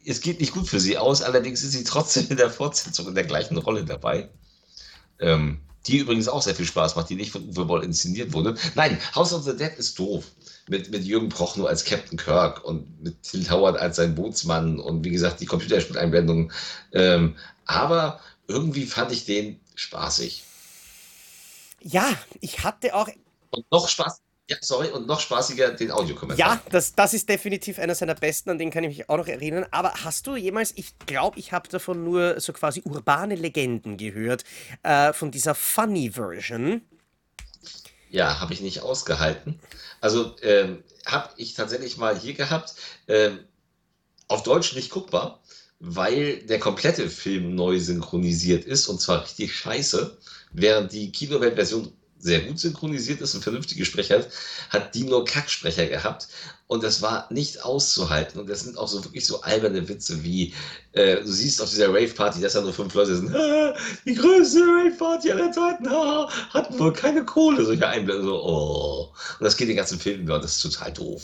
es geht nicht gut für sie aus, allerdings ist sie trotzdem in der Fortsetzung in der gleichen Rolle dabei. Ähm, die übrigens auch sehr viel Spaß macht, die nicht von Uwe Boll inszeniert wurde. Nein, House of the Dead ist doof. Mit, mit Jürgen Prochnow als Captain Kirk und mit Till Howard als sein Bootsmann und wie gesagt die Computerspieleinblendung. Ähm, aber irgendwie fand ich den spaßig. Ja, ich hatte auch. Und noch Spaß. Ja, sorry, und noch spaßiger den Audiokommentar. Ja, das, das ist definitiv einer seiner besten, an den kann ich mich auch noch erinnern. Aber hast du jemals, ich glaube, ich habe davon nur so quasi urbane Legenden gehört, äh, von dieser Funny Version? Ja, habe ich nicht ausgehalten. Also ähm, habe ich tatsächlich mal hier gehabt, ähm, auf Deutsch nicht guckbar, weil der komplette Film neu synchronisiert ist und zwar richtig scheiße. Während die Kinowelt-Version sehr gut synchronisiert ist und vernünftige Sprecher hat, hat die nur Kacksprecher gehabt. Und das war nicht auszuhalten. Und das sind auch so wirklich so alberne Witze wie, äh, du siehst auf dieser Rave-Party, dass da nur fünf Leute sind, die größte Rave-Party aller Zeiten, ha, hatten wohl keine Kohle, solche Einblendungen. So, oh. Und das geht den ganzen Film über und das ist total doof.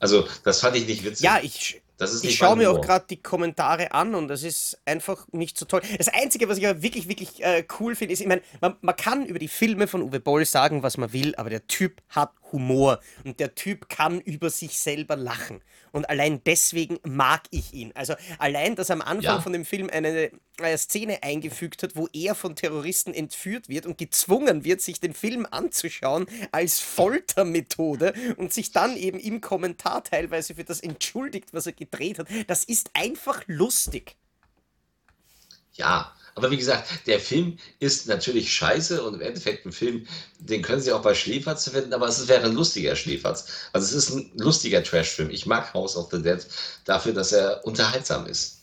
Also, das fand ich nicht witzig. Ja, ich, Ich schaue mir auch gerade die Kommentare an und das ist einfach nicht so toll. Das Einzige, was ich aber wirklich, wirklich äh, cool finde, ist, ich meine, man, man kann über die Filme von Uwe Boll sagen, was man will, aber der Typ hat Humor und der Typ kann über sich selber lachen. Und allein deswegen mag ich ihn. Also allein, dass er am Anfang Ja. von dem Film eine, äh, Szene eingefügt hat, wo er von Terroristen entführt wird und gezwungen wird, sich den Film anzuschauen als Foltermethode und sich dann eben im Kommentar teilweise für das entschuldigt, was er gedreht hat. Das ist einfach lustig. Ja, aber wie gesagt, der Film ist natürlich scheiße und im Endeffekt ein Film, den können Sie auch bei Schläferz verwenden, aber es wäre ein lustiger Schläferz. Also es ist ein lustiger Trash-Film. Ich mag House of the Dead dafür, dass er unterhaltsam ist.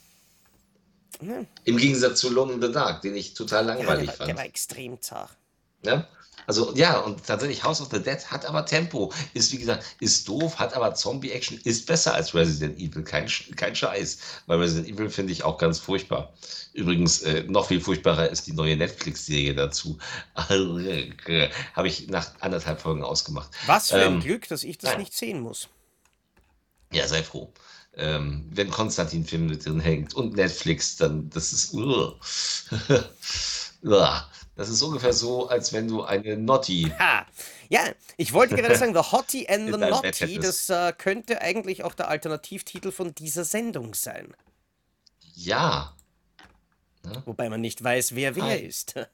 Ja. Im Gegensatz zu Alone in the Dark, den ich total Ja, der, langweilig war, der fand. war extrem zart. Ja? Also ja, und tatsächlich House of the Dead hat aber Tempo, ist wie gesagt, ist doof, hat aber Zombie-Action, ist besser als Resident Evil, kein, kein Scheiß. Weil Resident Evil finde ich auch ganz furchtbar. Übrigens, äh, noch viel furchtbarer ist die neue Netflix-Serie dazu. Habe ich nach anderthalb Folgen ausgemacht. Was für ein Ähm, Glück, dass ich das nein. nicht sehen muss. Ja, sei froh. Ähm, wenn Konstantin-Film mit drin hängt und Netflix, dann das ist. Uah. Das ist ungefähr so, als wenn du eine Notti Ha! Ja, ich wollte gerade sagen, The Hottie and the Naughty, das äh, könnte eigentlich auch der Alternativtitel von dieser Sendung sein. Ja. Wobei man nicht weiß, wer wer Hi. ist.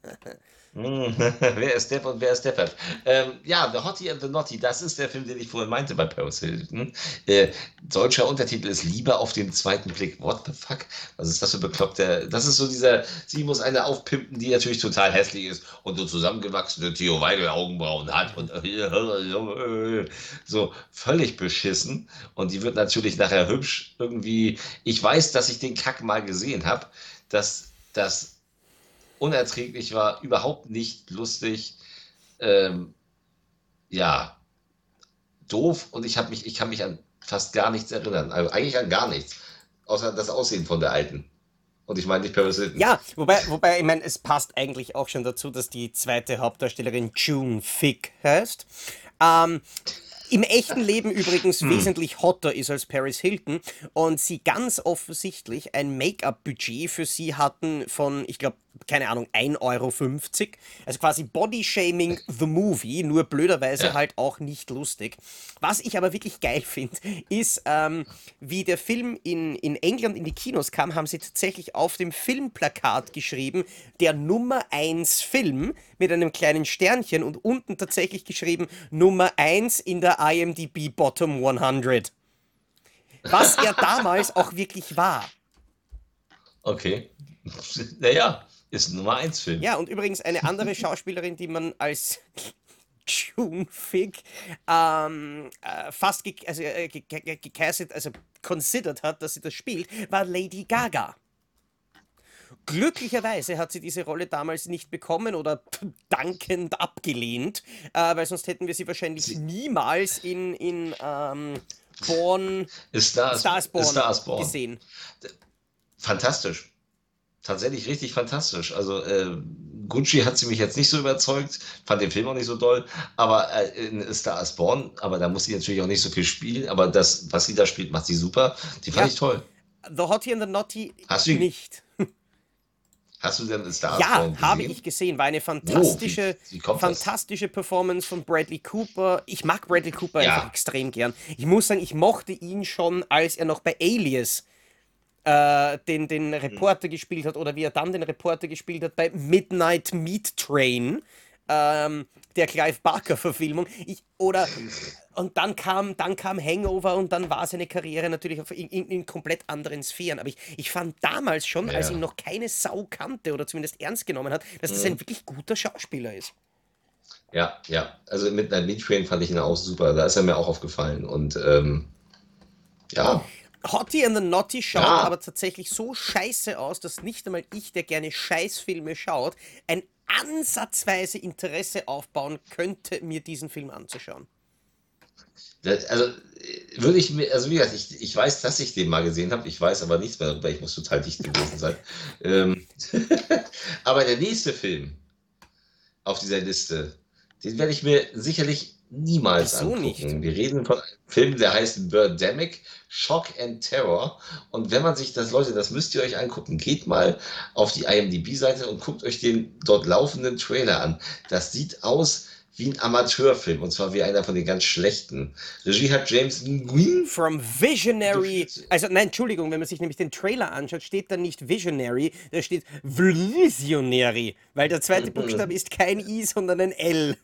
Hm, wer ist Depp und wer ist Deppert? Ähm, ja, The Hottie and the Naughty, das ist der Film, den ich vorhin meinte bei Paris Hilton. Äh, deutscher Untertitel ist Liebe auf den zweiten Blick. What the fuck? Was ist das für bekloppter? Das ist so dieser, sie muss eine aufpimpen, die natürlich total hässlich ist und so zusammengewachsene Theo Weigel Augenbrauen hat und so völlig beschissen. Und die wird natürlich nachher hübsch irgendwie. Ich weiß, dass ich den Kack mal gesehen habe, dass das unerträglich war, überhaupt nicht lustig. Ähm, ja, doof und ich mich, ich kann mich an fast gar nichts erinnern. Also eigentlich an gar nichts. Außer das Aussehen von der Alten. Und ich meine nicht Paris Hilton. Ja, wobei, wobei, ich meine, es passt eigentlich auch schon dazu, dass die zweite Hauptdarstellerin June Fick heißt. Ähm, Im echten Leben übrigens wesentlich hotter ist als Paris Hilton und sie ganz offensichtlich ein Make-up-Budget für sie hatten von, ich glaube, keine Ahnung, 1,50 Euro. Also quasi Body-Shaming the Movie, nur blöderweise Ja. halt auch nicht lustig. Was ich aber wirklich geil finde, ist, ähm, wie der Film in, in England in die Kinos kam, haben sie tatsächlich auf dem Filmplakat geschrieben, der Nummer 1 Film mit einem kleinen Sternchen und unten tatsächlich geschrieben Nummer 1 in der IMDb Bottom 100. Was er damals auch wirklich war. Okay. Naja, ist ein Nummer 1 Film. Ja, und übrigens eine andere Schauspielerin, die man als June Fick ähm, äh, fast ge also, äh, ge ge gecastet, also considered hat, dass sie das spielt, war Lady Gaga. Glücklicherweise hat sie diese Rolle damals nicht bekommen oder dankend abgelehnt, äh, weil sonst hätten wir sie wahrscheinlich Sie- niemals in, in ähm, Born, Ist Star, Star is Born, Star is Born. gesehen. Fantastisch. Tatsächlich richtig fantastisch. Also äh, Gucci hat sie mich jetzt nicht so überzeugt, fand den Film auch nicht so doll, aber äh, in Star is Born, aber da muss sie natürlich auch nicht so viel spielen, aber das, was sie da spielt, macht sie super. Die fand Ja. ich toll. The Hottie and the Naughty Hast du nicht. Hast du denn Star Ja, Born habe gesehen? ich gesehen. War eine fantastische, wie das? fantastische Performance von Bradley Cooper. Ich mag Bradley Cooper Ja. extrem gern. Ich muss sagen, ich mochte ihn schon, als er noch bei Alias äh, den, den Reporter gespielt hat oder wie er dann den Reporter gespielt hat bei Midnight Meat Train, ähm, der Clive Barker-Verfilmung. Oder und dann kam, dann kam Hangover und dann war seine Karriere natürlich in, in, in komplett anderen Sphären. Aber ich, ich fand damals schon, als Ja. ihn noch keine Sau kannte oder zumindest ernst genommen hat, dass das ein wirklich guter Schauspieler ist. Ja, ja. Also mit Midnight Meat Train fand ich ihn auch super. Da ist er mir auch aufgefallen. Und ähm, ja, Hottie and the Naughty schaut Ja. aber tatsächlich so scheiße aus, dass nicht einmal ich, der gerne Scheißfilme schaut, ein ansatzweise Interesse aufbauen könnte, mir diesen Film anzuschauen. Das, also würde ich mir, also wie gesagt, ich, ich weiß, dass ich den mal gesehen habe, ich weiß aber nichts mehr darüber, ich muss total dicht gewesen sein. ähm, aber der nächste Film auf dieser Liste, den werde ich mir sicherlich niemals Wieso angucken. nicht? Wir reden von Film, der heißt Birdemic, Shock and Terror. Und wenn man sich das, Leute, das müsst ihr euch angucken. Geht mal auf die IMDb-Seite und guckt euch den dort laufenden Trailer an. Das sieht aus wie ein Amateurfilm und zwar wie einer von den ganz schlechten. Regie hat James Nguyen. From Visionary, also nein, Entschuldigung, wenn man sich nämlich den Trailer anschaut, steht da nicht Visionary, da steht Visionary, weil der zweite Buchstabe ist kein I, sondern ein L.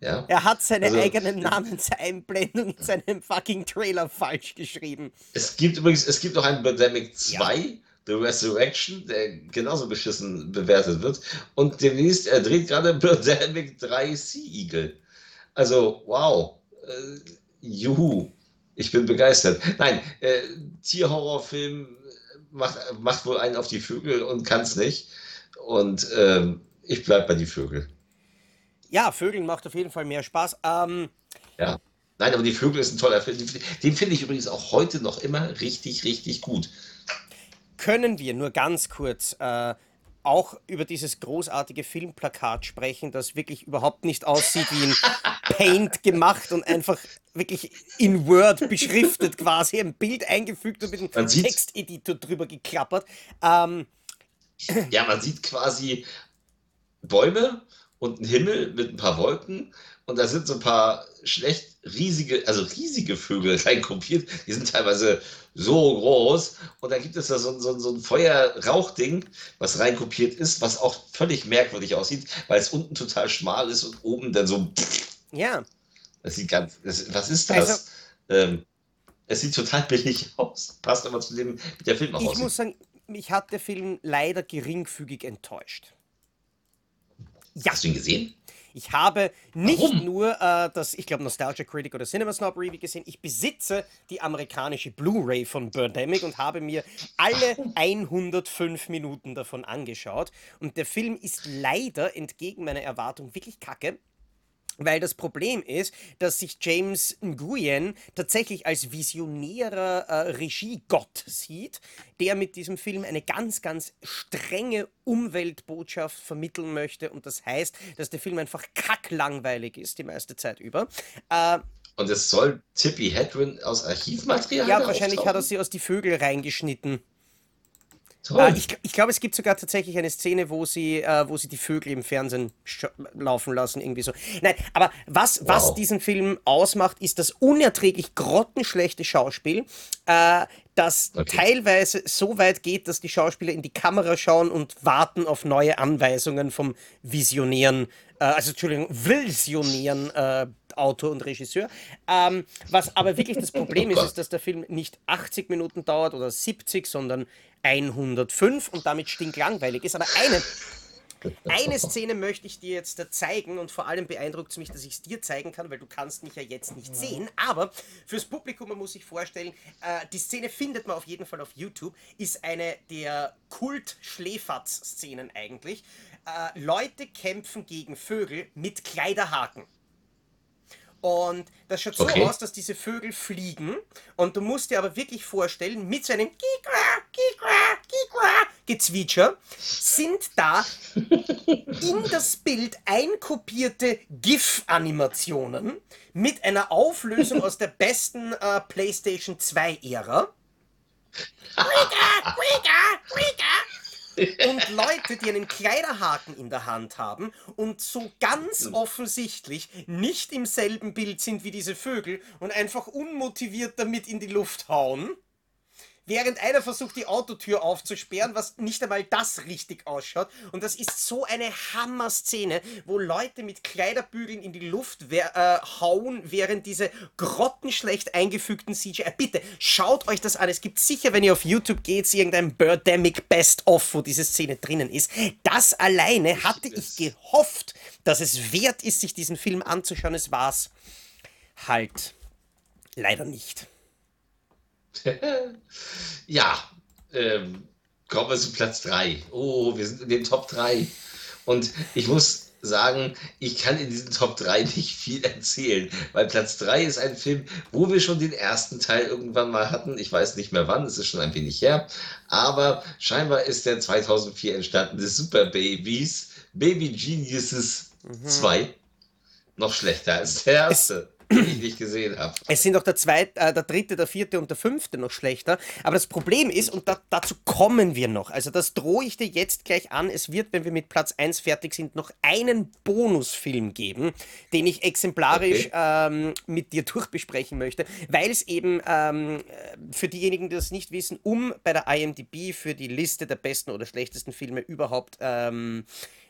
Ja. Er hat seine Also- eigene Namenseinblendung in seinem fucking Trailer falsch geschrieben. Es gibt übrigens, es gibt noch einen Birdemic 2, The Resurrection, der genauso beschissen bewertet wird. Und demnächst, er dreht gerade Birdemic 3 Sea Eagle. Also, wow. Äh, juhu. Ich bin begeistert. Nein, äh, Tierhorrorfilm macht, macht wohl einen auf die Vögel und kann es nicht. Und ähm, ich bleib bei die Vögel. Ja, Vögeln macht auf jeden Fall mehr Spaß. Ähm, Ja. Nein, aber die Vögel ist ein toller Film. Den finde ich übrigens auch heute noch immer richtig, richtig gut. können wir nur ganz kurz äh, auch über dieses großartige Filmplakat sprechen, das wirklich überhaupt nicht aussieht wie in Paint gemacht und einfach wirklich in Word beschriftet quasi, ein Bild eingefügt und mit einem Man Texteditor drüber geklappert. Ähm, Ja, man sieht quasi Bäume und einen Himmel mit ein paar Wolken und da sind so ein paar schlecht riesige, also riesige Vögel reinkopiert. Die sind teilweise so groß und dann gibt es da so, so, so ein Feuerrauchding, was reinkopiert ist, was auch völlig merkwürdig aussieht, weil es unten total schmal ist und oben dann so. ja, Das sieht ganz. Das, was ist das? Also- ähm, es sieht total billig aus. Passt aber zu dem, wie der Film auch ich aussieht. muss sagen, mich hat der Film leider geringfügig enttäuscht. Ja, Hast du ihn gesehen? Ich habe nicht Warum? nur äh, das, ich glaube, Nostalgia Critic oder Cinema Snob Review gesehen, ich besitze die amerikanische Blu-ray von Birdemic und habe mir alle 105 Minuten davon angeschaut. Und der Film ist leider entgegen meiner Erwartung wirklich kacke. Weil das Problem ist, dass sich James Nguyen tatsächlich als visionärer äh, Regiegott sieht, der mit diesem Film eine ganz, ganz strenge Umweltbotschaft vermitteln möchte. Und das heißt, dass der Film einfach kacklangweilig ist die meiste Zeit über. Äh, Und es soll Tippi Hedren aus Archivmaterial ja, wahrscheinlich hat er auftauchen? sie aus die Vögel reingeschnitten. Toll. Äh, ich ich glaube, es gibt sogar tatsächlich eine Szene, wo sie, äh, wo sie die Vögel im Fernsehen laufen lassen, irgendwie so. Nein, aber was, was Wow. diesen Film ausmacht, ist das unerträglich grottenschlechte Schauspiel, äh, das Okay. teilweise so weit geht, dass die Schauspieler in die Kamera schauen und warten auf neue Anweisungen vom visionären, äh, also Entschuldigung, visionären äh, Autor und Regisseur. Ähm, was aber wirklich das Problem Oh ist, ist, dass der Film nicht 80 Minuten dauert oder 70, sondern 105 und damit stinklangweilig ist. Aber eine, eine Szene möchte ich dir jetzt zeigen und vor allem beeindruckt es mich, dass ich es dir zeigen kann, weil du kannst mich ja jetzt nicht sehen. Aber fürs Publikum, man muss sich vorstellen, äh, die Szene findet man auf jeden Fall auf YouTube, ist eine der Kult-Schläferz-Szenen eigentlich. Äh, Leute kämpfen gegen Vögel mit Kleiderhaken. Und das schaut so Okay. aus, dass diese Vögel fliegen. Und du musst dir aber wirklich vorstellen, mit seinem Kikwa, Kikwa, Kikwa Gezwitscher sind da in das Bild einkopierte GIF-Animationen mit einer Auflösung aus der besten äh, PlayStation 2-Ära. Quika, Quika, Quika. Und Leute, die einen Kleiderhaken in der Hand haben und so ganz offensichtlich nicht im selben Bild sind wie diese Vögel und einfach unmotiviert damit in die Luft hauen. Während einer versucht, die Autotür aufzusperren, was nicht einmal das richtig ausschaut. Und das ist so eine Hammer-Szene, wo Leute mit Kleiderbügeln in die Luft äh, hauen, während diese grottenschlecht eingefügten CGI. Bitte, schaut euch das an. Es gibt sicher, wenn ihr auf YouTube geht, irgendein Birdemic Best-of, wo diese Szene drinnen ist. Das alleine hatte ich gehofft, dass es wert ist, sich diesen Film anzuschauen. Es war's halt leider nicht. Ja, ähm, kommen wir zu Platz 3. Oh, wir sind in den Top 3. Und ich muss sagen, ich kann in diesen Top 3 nicht viel erzählen, weil Platz 3 ist ein Film, wo wir schon den ersten Teil irgendwann mal hatten. Ich weiß nicht mehr wann, es ist schon ein wenig her. Aber scheinbar ist der 2004 entstandene Super Babies, Baby Geniuses 2. noch schlechter als der erste den ich nicht gesehen habe. Es sind auch der zweite, äh, der dritte, der vierte und der fünfte noch schlechter. Aber das Problem ist, und da, dazu kommen wir noch, also das drohe ich dir jetzt gleich an, es wird, wenn wir mit Platz 1 fertig sind, noch einen Bonusfilm geben, den ich exemplarisch okay. ähm, mit dir durchbesprechen möchte, weil es eben ähm, für diejenigen, die das nicht wissen, um bei der IMDb für die Liste der besten oder schlechtesten Filme überhaupt ähm, äh,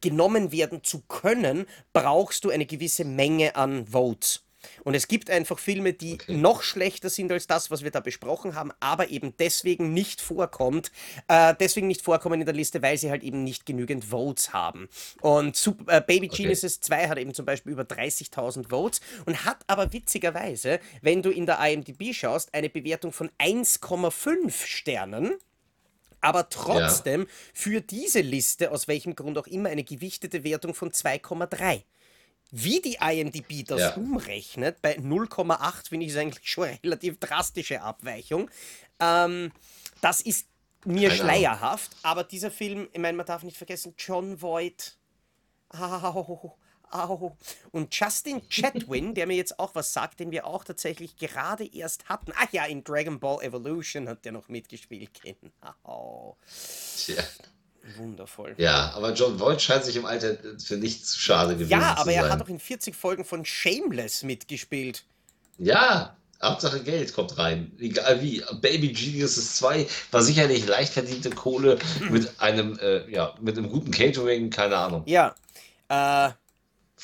genommen werden zu können, brauchst du eine gewisse Menge an Votes. Und es gibt einfach Filme, die okay. noch schlechter sind als das, was wir da besprochen haben, aber eben deswegen nicht vorkommt, äh, deswegen nicht vorkommen in der Liste, weil sie halt eben nicht genügend Votes haben. Und Super, äh, Baby okay. Geniuses 2 hat eben zum Beispiel über 30.000 Votes und hat aber witzigerweise, wenn du in der IMDb schaust, eine Bewertung von 1,5 Sternen aber trotzdem ja. für diese Liste, aus welchem Grund auch immer, eine gewichtete Wertung von 2,3. Wie die IMDb das ja. umrechnet, bei 0,8 finde ich es eigentlich schon eine relativ drastische Abweichung. Ähm, das ist mir Keine schleierhaft, aber dieser Film, ich meine, man darf nicht vergessen, John Voight. Au, au. Und Justin Chatwin, der mir jetzt auch was sagt, den wir auch tatsächlich gerade erst hatten. Ach ja, in Dragon Ball Evolution hat der noch mitgespielt. Genau. Tja. Wundervoll. Ja, aber John Voight scheint sich im Alter für nichts zu schade gewesen Ja, aber er sein. hat doch in 40 Folgen von Shameless mitgespielt. Ja, Hauptsache Geld kommt rein. Egal wie. Baby Geniuses 2 war sicherlich leicht verdiente Kohle mit einem, äh, ja, mit einem guten Catering, keine Ahnung. Ja. Äh,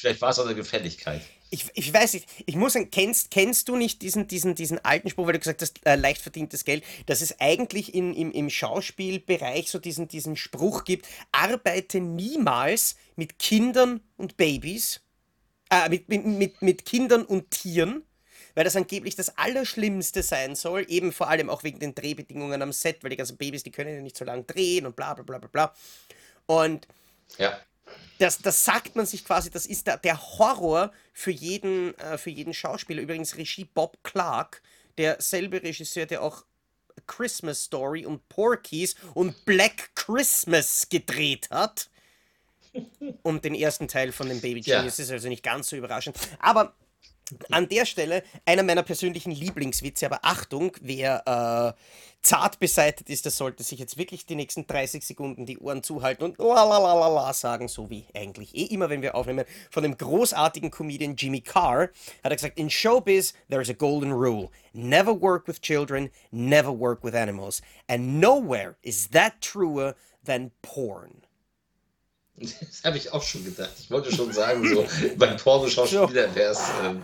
Vielleicht war es auch eine Gefälligkeit. Ich, ich weiß nicht, ich muss sagen, kennst, kennst du nicht diesen, diesen, diesen alten Spruch, weil du gesagt hast, äh, leicht verdientes Geld, dass es eigentlich in, im, im Schauspielbereich so diesen, diesen Spruch gibt, arbeite niemals mit Kindern und Babys, äh, mit, mit, mit, mit Kindern und Tieren, weil das angeblich das Allerschlimmste sein soll, eben vor allem auch wegen den Drehbedingungen am Set, weil die ganzen Babys, die können ja nicht so lange drehen und bla bla bla bla bla. Und ja das, das sagt man sich quasi, das ist der, der Horror für jeden, äh, für jeden Schauspieler. Übrigens Regie Bob Clark, derselbe Regisseur, der auch Christmas Story und Porkies und Black Christmas gedreht hat. Und den ersten Teil von dem Baby Genius ja. ist also nicht ganz so überraschend. Aber an der Stelle einer meiner persönlichen Lieblingswitze, aber Achtung, wer äh, zart beseitigt ist, der sollte sich jetzt wirklich die nächsten 30 Sekunden die Ohren zuhalten und lalalala sagen, so wie eigentlich eh immer, wenn wir aufnehmen. Von dem großartigen Comedian Jimmy Carr hat er gesagt, in Showbiz there's a golden rule. Never work with children, never work with animals. And nowhere is that truer than porn. Das habe ich auch schon gedacht. Ich wollte schon sagen, so beim Pornoschauspieler wäre es. Ähm,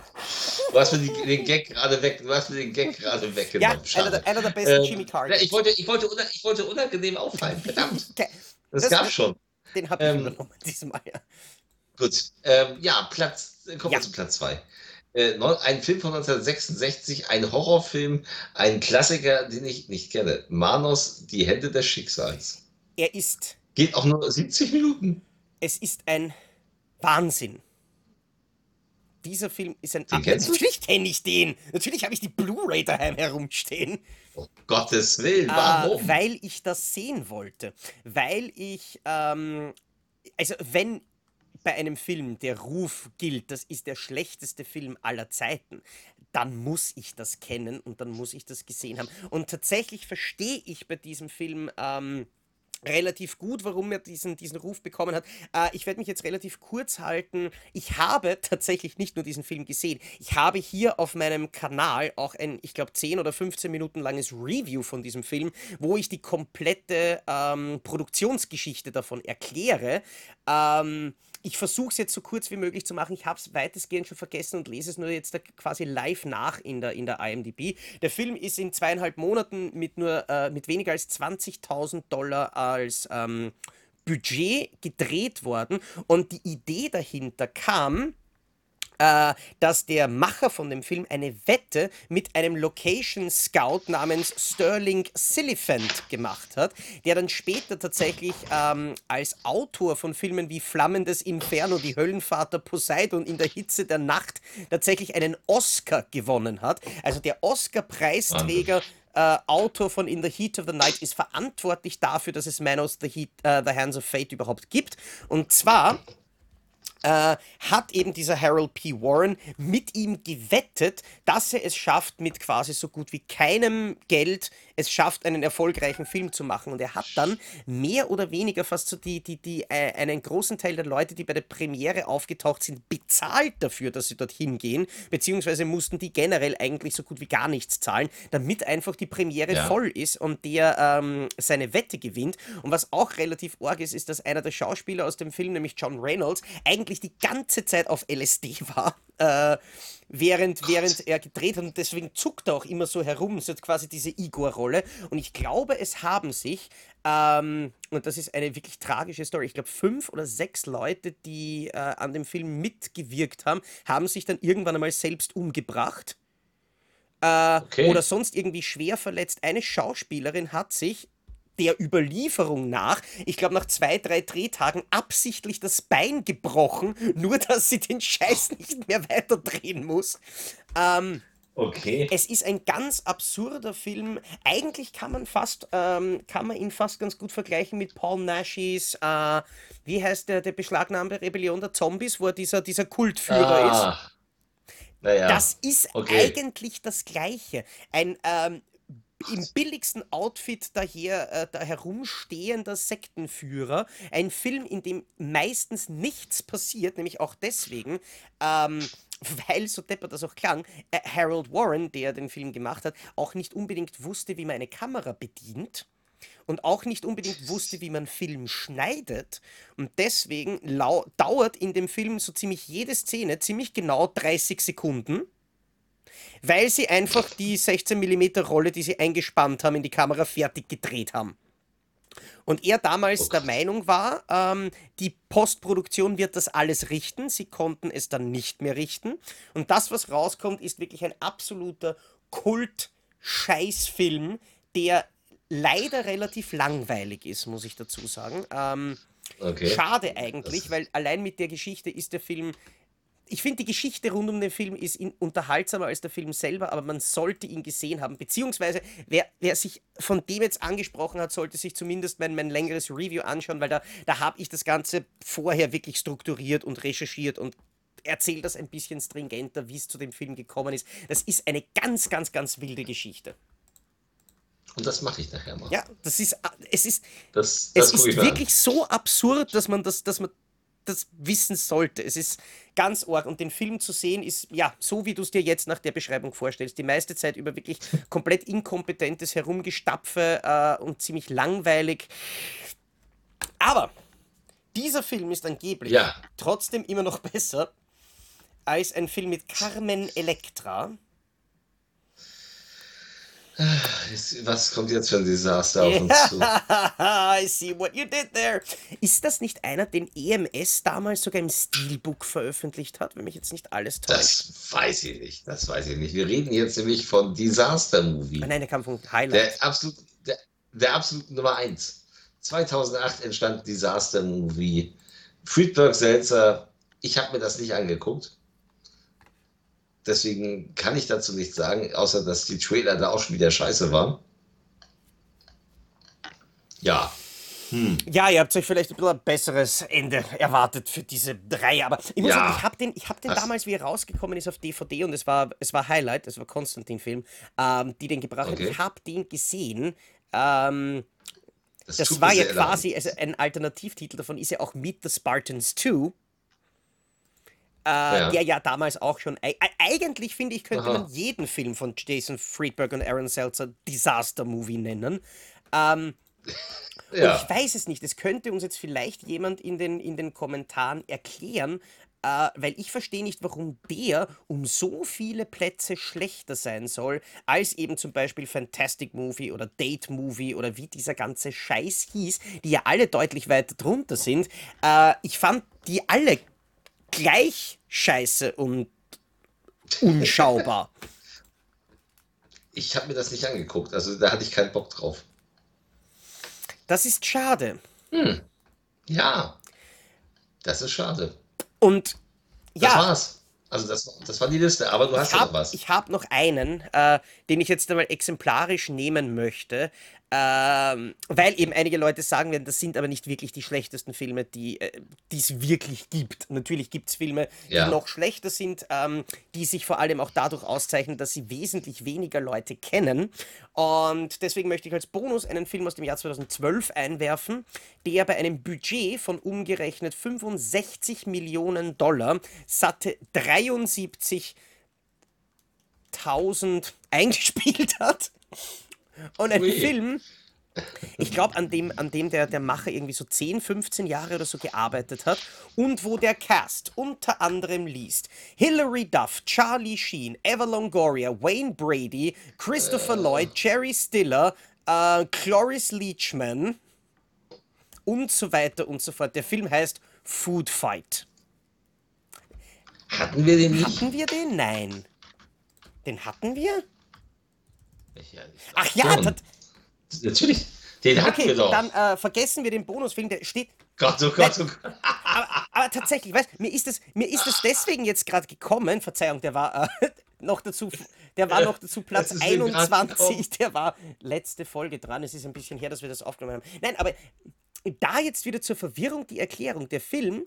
du hast mir die, den Gag gerade weg, du hast mir den Gag gerade weggenommen. Ja, einer der, einer der besten ähm, Jimmy Carr. Ich wollte, ich, wollte, ich wollte unangenehm auffallen. Verdammt. Das, das gab schon. Den habe ich ähm, übernommen diesmal, ja. Gut. Ähm, ja, Platz, kommen wir ja. zu Platz 2. Äh, ein Film von 1966, ein Horrorfilm, ein Klassiker, den ich nicht kenne. Manos, die Hände des Schicksals. Er ist Geht auch nur 70 Minuten. Es ist ein Wahnsinn. Dieser Film ist ein. Den kennst Natürlich kenne ich den. Natürlich habe ich die Blu-ray daheim herumstehen. Oh Gottes Willen, warum? Äh, weil ich das sehen wollte. Weil ich, ähm, also wenn bei einem Film der Ruf gilt, das ist der schlechteste Film aller Zeiten, dann muss ich das kennen und dann muss ich das gesehen haben. Und tatsächlich verstehe ich bei diesem Film ähm, relativ gut, warum er diesen, diesen Ruf bekommen hat. Äh, ich werde mich jetzt relativ kurz halten. Ich habe tatsächlich nicht nur diesen Film gesehen. Ich habe hier auf meinem Kanal auch ein, ich glaube, 10 oder 15 Minuten langes Review von diesem Film, wo ich die komplette ähm, Produktionsgeschichte davon erkläre. Ähm, ich versuche es jetzt so kurz wie möglich zu machen. Ich habe es weitestgehend schon vergessen und lese es nur jetzt quasi live nach in der, in der IMDb. Der Film ist in zweieinhalb Monaten mit nur äh, mit weniger als 20.000 Dollar als ähm, Budget gedreht worden und die Idee dahinter kam äh, dass der Macher von dem Film eine Wette mit einem Location Scout namens Sterling Siliphant gemacht hat, der dann später tatsächlich ähm, als Autor von Filmen wie Flammendes Inferno, die Höllenvater Poseidon in der Hitze der Nacht tatsächlich einen Oscar gewonnen hat. Also der Oscar-Preisträger äh, Autor von In the Heat of the Night ist verantwortlich dafür, dass es Man of the, Heat, uh, the Hands of Fate überhaupt gibt. Und zwar äh, hat eben dieser Harold P. Warren mit ihm gewettet, dass er es schafft, mit quasi so gut wie keinem Geld es schafft, einen erfolgreichen Film zu machen. Und er hat dann mehr oder weniger fast so die, die, die, äh, einen großen Teil der Leute, die bei der Premiere aufgetaucht sind, bezahlt dafür, dass sie dorthin gehen, beziehungsweise mussten die generell eigentlich so gut wie gar nichts zahlen, damit einfach die Premiere ja. voll ist und der ähm, seine Wette gewinnt. Und was auch relativ arg ist, ist, dass einer der Schauspieler aus dem Film, nämlich John Reynolds, eigentlich die ganze Zeit auf LSD war. Äh, während, während er gedreht hat und deswegen zuckt er auch immer so herum, so quasi diese Igor-Rolle. Und ich glaube, es haben sich, ähm, und das ist eine wirklich tragische Story, ich glaube, fünf oder sechs Leute, die äh, an dem Film mitgewirkt haben, haben sich dann irgendwann einmal selbst umgebracht. Äh, okay. Oder sonst irgendwie schwer verletzt. Eine Schauspielerin hat sich der Überlieferung nach, ich glaube nach zwei, drei Drehtagen absichtlich das Bein gebrochen, nur dass sie den Scheiß nicht mehr weiter drehen muss. Ähm, okay. Es ist ein ganz absurder Film. Eigentlich kann man fast, ähm, kann man ihn fast ganz gut vergleichen mit Paul Nashis, äh, wie heißt der, der beschlagnahmte Rebellion der Zombies, wo er dieser, dieser Kultführer ah. ist. Naja. Das ist okay. eigentlich das Gleiche. Ein ähm, im billigsten Outfit daher äh, da herumstehender Sektenführer. Ein Film, in dem meistens nichts passiert, nämlich auch deswegen, ähm, weil, so deppert das auch klang, äh, Harold Warren, der den Film gemacht hat, auch nicht unbedingt wusste, wie man eine Kamera bedient und auch nicht unbedingt wusste, wie man Film schneidet. Und deswegen dauert in dem Film so ziemlich jede Szene ziemlich genau 30 Sekunden weil sie einfach die 16 mm Rolle, die sie eingespannt haben, in die Kamera fertig gedreht haben. Und er damals okay. der Meinung war, ähm, die Postproduktion wird das alles richten. Sie konnten es dann nicht mehr richten. Und das, was rauskommt, ist wirklich ein absoluter Kult-Scheißfilm, der leider relativ langweilig ist, muss ich dazu sagen. Ähm, okay. Schade eigentlich, weil allein mit der Geschichte ist der Film ich finde, die Geschichte rund um den Film ist unterhaltsamer als der Film selber, aber man sollte ihn gesehen haben. Beziehungsweise, wer, wer sich von dem jetzt angesprochen hat, sollte sich zumindest mein, mein längeres Review anschauen, weil da, da habe ich das Ganze vorher wirklich strukturiert und recherchiert und erzähle das ein bisschen stringenter, wie es zu dem Film gekommen ist. Das ist eine ganz, ganz, ganz wilde Geschichte. Und das mache ich nachher mal. Ja, das ist, es ist, das, das es ist wirklich so absurd, dass man das, dass man das wissen sollte. Es ist ganz arg und den Film zu sehen ist, ja, so wie du es dir jetzt nach der Beschreibung vorstellst, die meiste Zeit über wirklich komplett inkompetentes Herumgestapfe äh, und ziemlich langweilig. Aber dieser Film ist angeblich ja. trotzdem immer noch besser als ein Film mit Carmen Electra was kommt jetzt für ein Desaster auf uns zu? I see what you did there. Ist das nicht einer, den EMS damals sogar im Steelbook veröffentlicht hat, wenn mich jetzt nicht alles täuscht? Das weiß ich nicht. Das weiß ich nicht. Wir reden jetzt nämlich von Disaster Movie. Ah, nein, der kam von Highlight. Der absolut, der, der absolut Nummer 1. 2008 entstand Disaster Movie. Friedberg Seltzer. Ich habe mir das nicht angeguckt. Deswegen kann ich dazu nichts sagen, außer dass die Trailer da auch schon wieder scheiße waren. Ja. Hm. Ja, ihr habt euch vielleicht ein bisschen ein besseres Ende erwartet für diese Reihe. Aber ich muss ja. sagen, ich habe den, ich hab den damals, wie er rausgekommen ist, auf DVD und es war, es war Highlight, es war Konstantin-Film, ähm, die den gebracht okay. hat. Ich habe den gesehen. Ähm, das, das war ja quasi also ein Alternativtitel davon, ist ja auch Meet the Spartans 2 äh, ja. der ja damals auch schon. Eigentlich finde ich, könnte Aha. man jeden Film von Jason Friedberg und Aaron Seltzer Disaster Movie nennen. Ähm, ja. ich weiß es nicht. Es könnte uns jetzt vielleicht jemand in den, in den Kommentaren erklären, äh, weil ich verstehe nicht, warum der um so viele Plätze schlechter sein soll, als eben zum Beispiel Fantastic Movie oder Date Movie oder wie dieser ganze Scheiß hieß, die ja alle deutlich weiter drunter sind. Äh, ich fand die alle gleich scheiße und unschaubar. Ich habe mir das nicht angeguckt, also da hatte ich keinen Bock drauf. Das ist schade. Hm. Ja, das ist schade. Und ja. Das war's. Also das, das war die Liste, aber du hast hab, noch was. Ich habe noch einen, äh, den ich jetzt einmal exemplarisch nehmen möchte. Ähm, weil eben einige Leute sagen werden, das sind aber nicht wirklich die schlechtesten Filme, die äh, es wirklich gibt. Natürlich gibt es Filme, ja. die noch schlechter sind, ähm, die sich vor allem auch dadurch auszeichnen, dass sie wesentlich weniger Leute kennen. Und deswegen möchte ich als Bonus einen Film aus dem Jahr 2012 einwerfen, der bei einem Budget von umgerechnet 65 Millionen Dollar satte 73.000 eingespielt hat. Und ein Ui. Film, ich glaube, an dem, an dem der, der Macher irgendwie so 10, 15 Jahre oder so gearbeitet hat und wo der Cast unter anderem liest Hilary Duff, Charlie Sheen, Eva Longoria, Wayne Brady, Christopher Lloyd, Jerry Stiller, äh, Cloris Leachman und so weiter und so fort. Der Film heißt Food Fight. Hatten wir den nicht? Hatten wir den? Nein. Den hatten wir? Ja, Ach ja, das, natürlich. Den hatten okay, wir doch. Dann äh, vergessen wir den Bonusfilm, der steht. Gott, oh Gott, oh Gott. aber, aber, tatsächlich, weißt, mir ist es mir ist es deswegen jetzt gerade gekommen. Verzeihung, der war äh, noch dazu, der war noch dazu Platz 21. Der war letzte Folge dran. Es ist ein bisschen her, dass wir das aufgenommen haben. Nein, aber da jetzt wieder zur Verwirrung die Erklärung. Der Film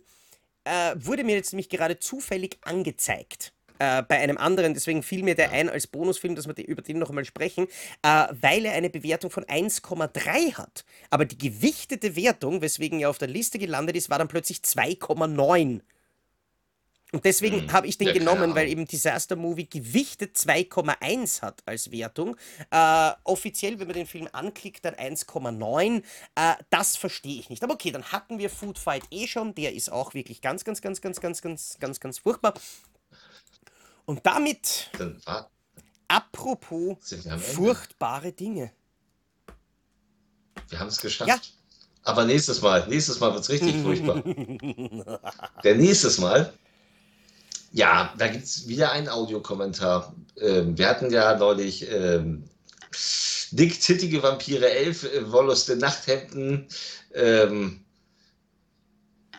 äh, wurde mir jetzt nämlich gerade zufällig angezeigt äh, bei einem anderen, deswegen fiel mir der ein als Bonusfilm, dass wir die, über den noch einmal sprechen, äh, weil er eine Bewertung von 1,3 hat. Aber die gewichtete Wertung, weswegen er auf der Liste gelandet ist, war dann plötzlich 2,9. Und deswegen hm, habe ich den ja, genommen, weil eben Disaster Movie gewichtet 2,1 hat als Wertung. Äh, offiziell, wenn man den Film anklickt, dann 1,9. Äh, das verstehe ich nicht. Aber okay, dann hatten wir Food Fight eh schon. Der ist auch wirklich ganz, ganz, ganz, ganz, ganz, ganz, ganz, ganz furchtbar. Und damit, apropos furchtbare Dinge. Wir haben es geschafft. Ja. Aber nächstes Mal, nächstes Mal wird es richtig furchtbar. Der nächstes Mal, ja, da gibt es wieder einen Audiokommentar. Ähm, wir hatten ja neulich ähm, dick tittige Vampire 11, äh, Wollüste Nachthemden. Ähm,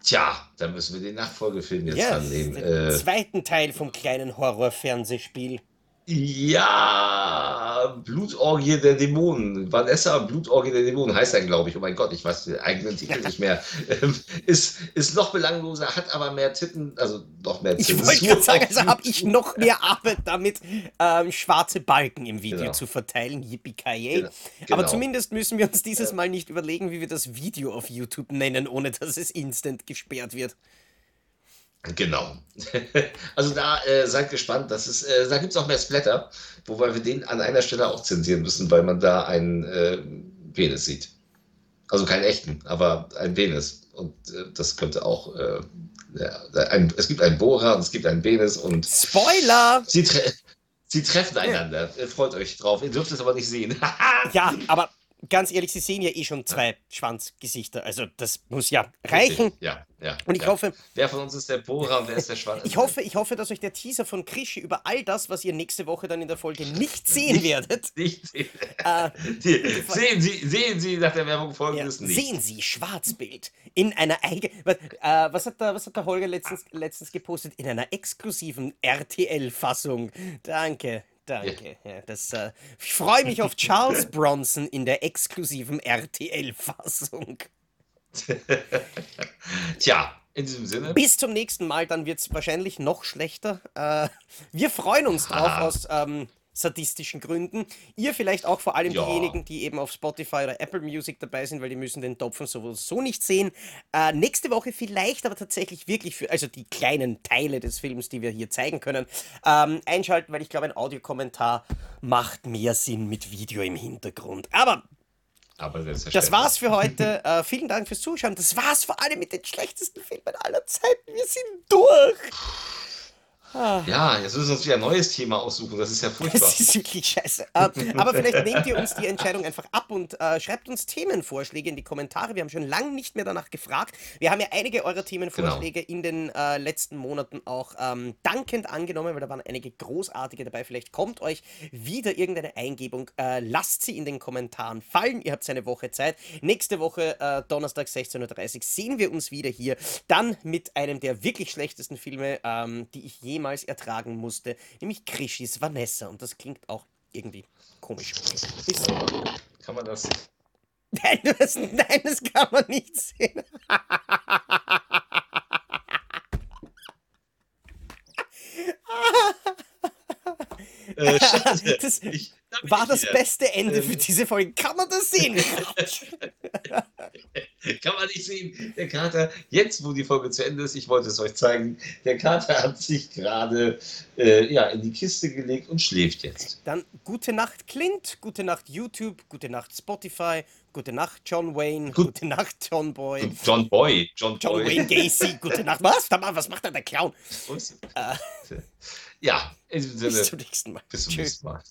Tja, dann müssen wir den Nachfolgefilm jetzt yes, annehmen. Den äh, zweiten Teil vom kleinen Horrorfernsehspiel. Ja, Blutorgie der Dämonen. Vanessa, Blutorgie der Dämonen heißt er, glaube ich. Oh mein Gott, ich weiß den eigenen Titel nicht mehr. Ähm, ist, ist noch belangloser, hat aber mehr Titten, also noch mehr Titten. Ich wollte gerade sagen, also habe ich noch mehr Arbeit damit, ähm, schwarze Balken im Video genau. zu verteilen. Yippie genau. Aber genau. zumindest müssen wir uns dieses Mal nicht überlegen, wie wir das Video auf YouTube nennen, ohne dass es instant gesperrt wird. Genau. Also da äh, seid gespannt. Das ist, äh, da gibt es auch mehr Splatter, wobei wir den an einer Stelle auch zensieren müssen, weil man da einen äh, Penis sieht. Also keinen echten, aber einen Penis. Und äh, das könnte auch. Äh, ja, ein, es gibt einen Bohrer und es gibt einen Penis und. Spoiler! Sie, tre sie treffen einander. Ja. Freut euch drauf. Ihr dürft es aber nicht sehen. ja, aber ganz ehrlich, Sie sehen ja eh schon zwei Schwanzgesichter. Also das muss ja reichen. Ja, ja. Und ich ja. hoffe. Wer von uns ist der Bohrer und wer ist der Schwanz? ich, hoffe, ich hoffe, dass euch der Teaser von Krischi über all das, was ihr nächste Woche dann in der Folge nicht sehen nicht, werdet. Nicht sehen. Äh, Die, sehen, Sie, sehen Sie nach der Werbung folgendes ja, nicht. Sehen Sie Schwarzbild in einer eigenen. Was, äh, was, hat der, was hat der Holger letztens, letztens gepostet? In einer exklusiven RTL-Fassung. Danke. Danke. Ja, das, äh, ich freue mich auf Charles Bronson in der exklusiven RTL-Fassung. Tja, in diesem Sinne. Bis zum nächsten Mal, dann wird es wahrscheinlich noch schlechter. Äh, wir freuen uns drauf aus ähm, sadistischen Gründen. Ihr vielleicht auch vor allem ja. diejenigen, die eben auf Spotify oder Apple Music dabei sind, weil die müssen den Topfen sowieso nicht sehen. Äh, nächste Woche vielleicht aber tatsächlich wirklich für, also die kleinen Teile des Films, die wir hier zeigen können, ähm, einschalten, weil ich glaube, ein Audiokommentar macht mehr Sinn mit Video im Hintergrund. Aber das war's für heute. Äh, vielen Dank fürs Zuschauen. Das war's vor allem mit den schlechtesten Filmen aller Zeiten. Wir sind durch. Ah. Ja, jetzt müssen wir uns wieder ein neues Thema aussuchen. Das ist ja furchtbar. Das ist wirklich scheiße. Ähm, aber vielleicht nehmt ihr uns die Entscheidung einfach ab und äh, schreibt uns Themenvorschläge in die Kommentare. Wir haben schon lange nicht mehr danach gefragt. Wir haben ja einige eurer Themenvorschläge genau. in den äh, letzten Monaten auch ähm, dankend angenommen, weil da waren einige großartige dabei. Vielleicht kommt euch wieder irgendeine Eingebung. Äh, lasst sie in den Kommentaren fallen. Ihr habt eine Woche Zeit. Nächste Woche, äh, Donnerstag 16.30 Uhr, sehen wir uns wieder hier. Dann mit einem der wirklich schlechtesten Filme, ähm, die ich jemals jemals ertragen musste, nämlich Krishis Vanessa. Und das klingt auch irgendwie komisch. Ist, kann man das? Nein, das, nein, das kann man nicht sehen. Äh, schade. Das Ich- da war das wieder. beste Ende für Ähm. diese Folge. Kann man das sehen? Kann man nicht sehen. Der Kater, jetzt wo die Folge zu Ende ist, ich wollte es euch zeigen, der Kater hat sich gerade äh, ja, in die Kiste gelegt und schläft jetzt. Dann gute Nacht Clint, gute Nacht YouTube, gute Nacht Spotify, gute Nacht John Wayne, Gut. gute Nacht John Boy. John Boy, John, John Boy. Wayne Gacy, gute Nacht. Was? Was macht denn der Clown? Äh. Ja, in diesem Bis Sinne, zum nächsten Mal. bis zum Tschüss. nächsten Mal.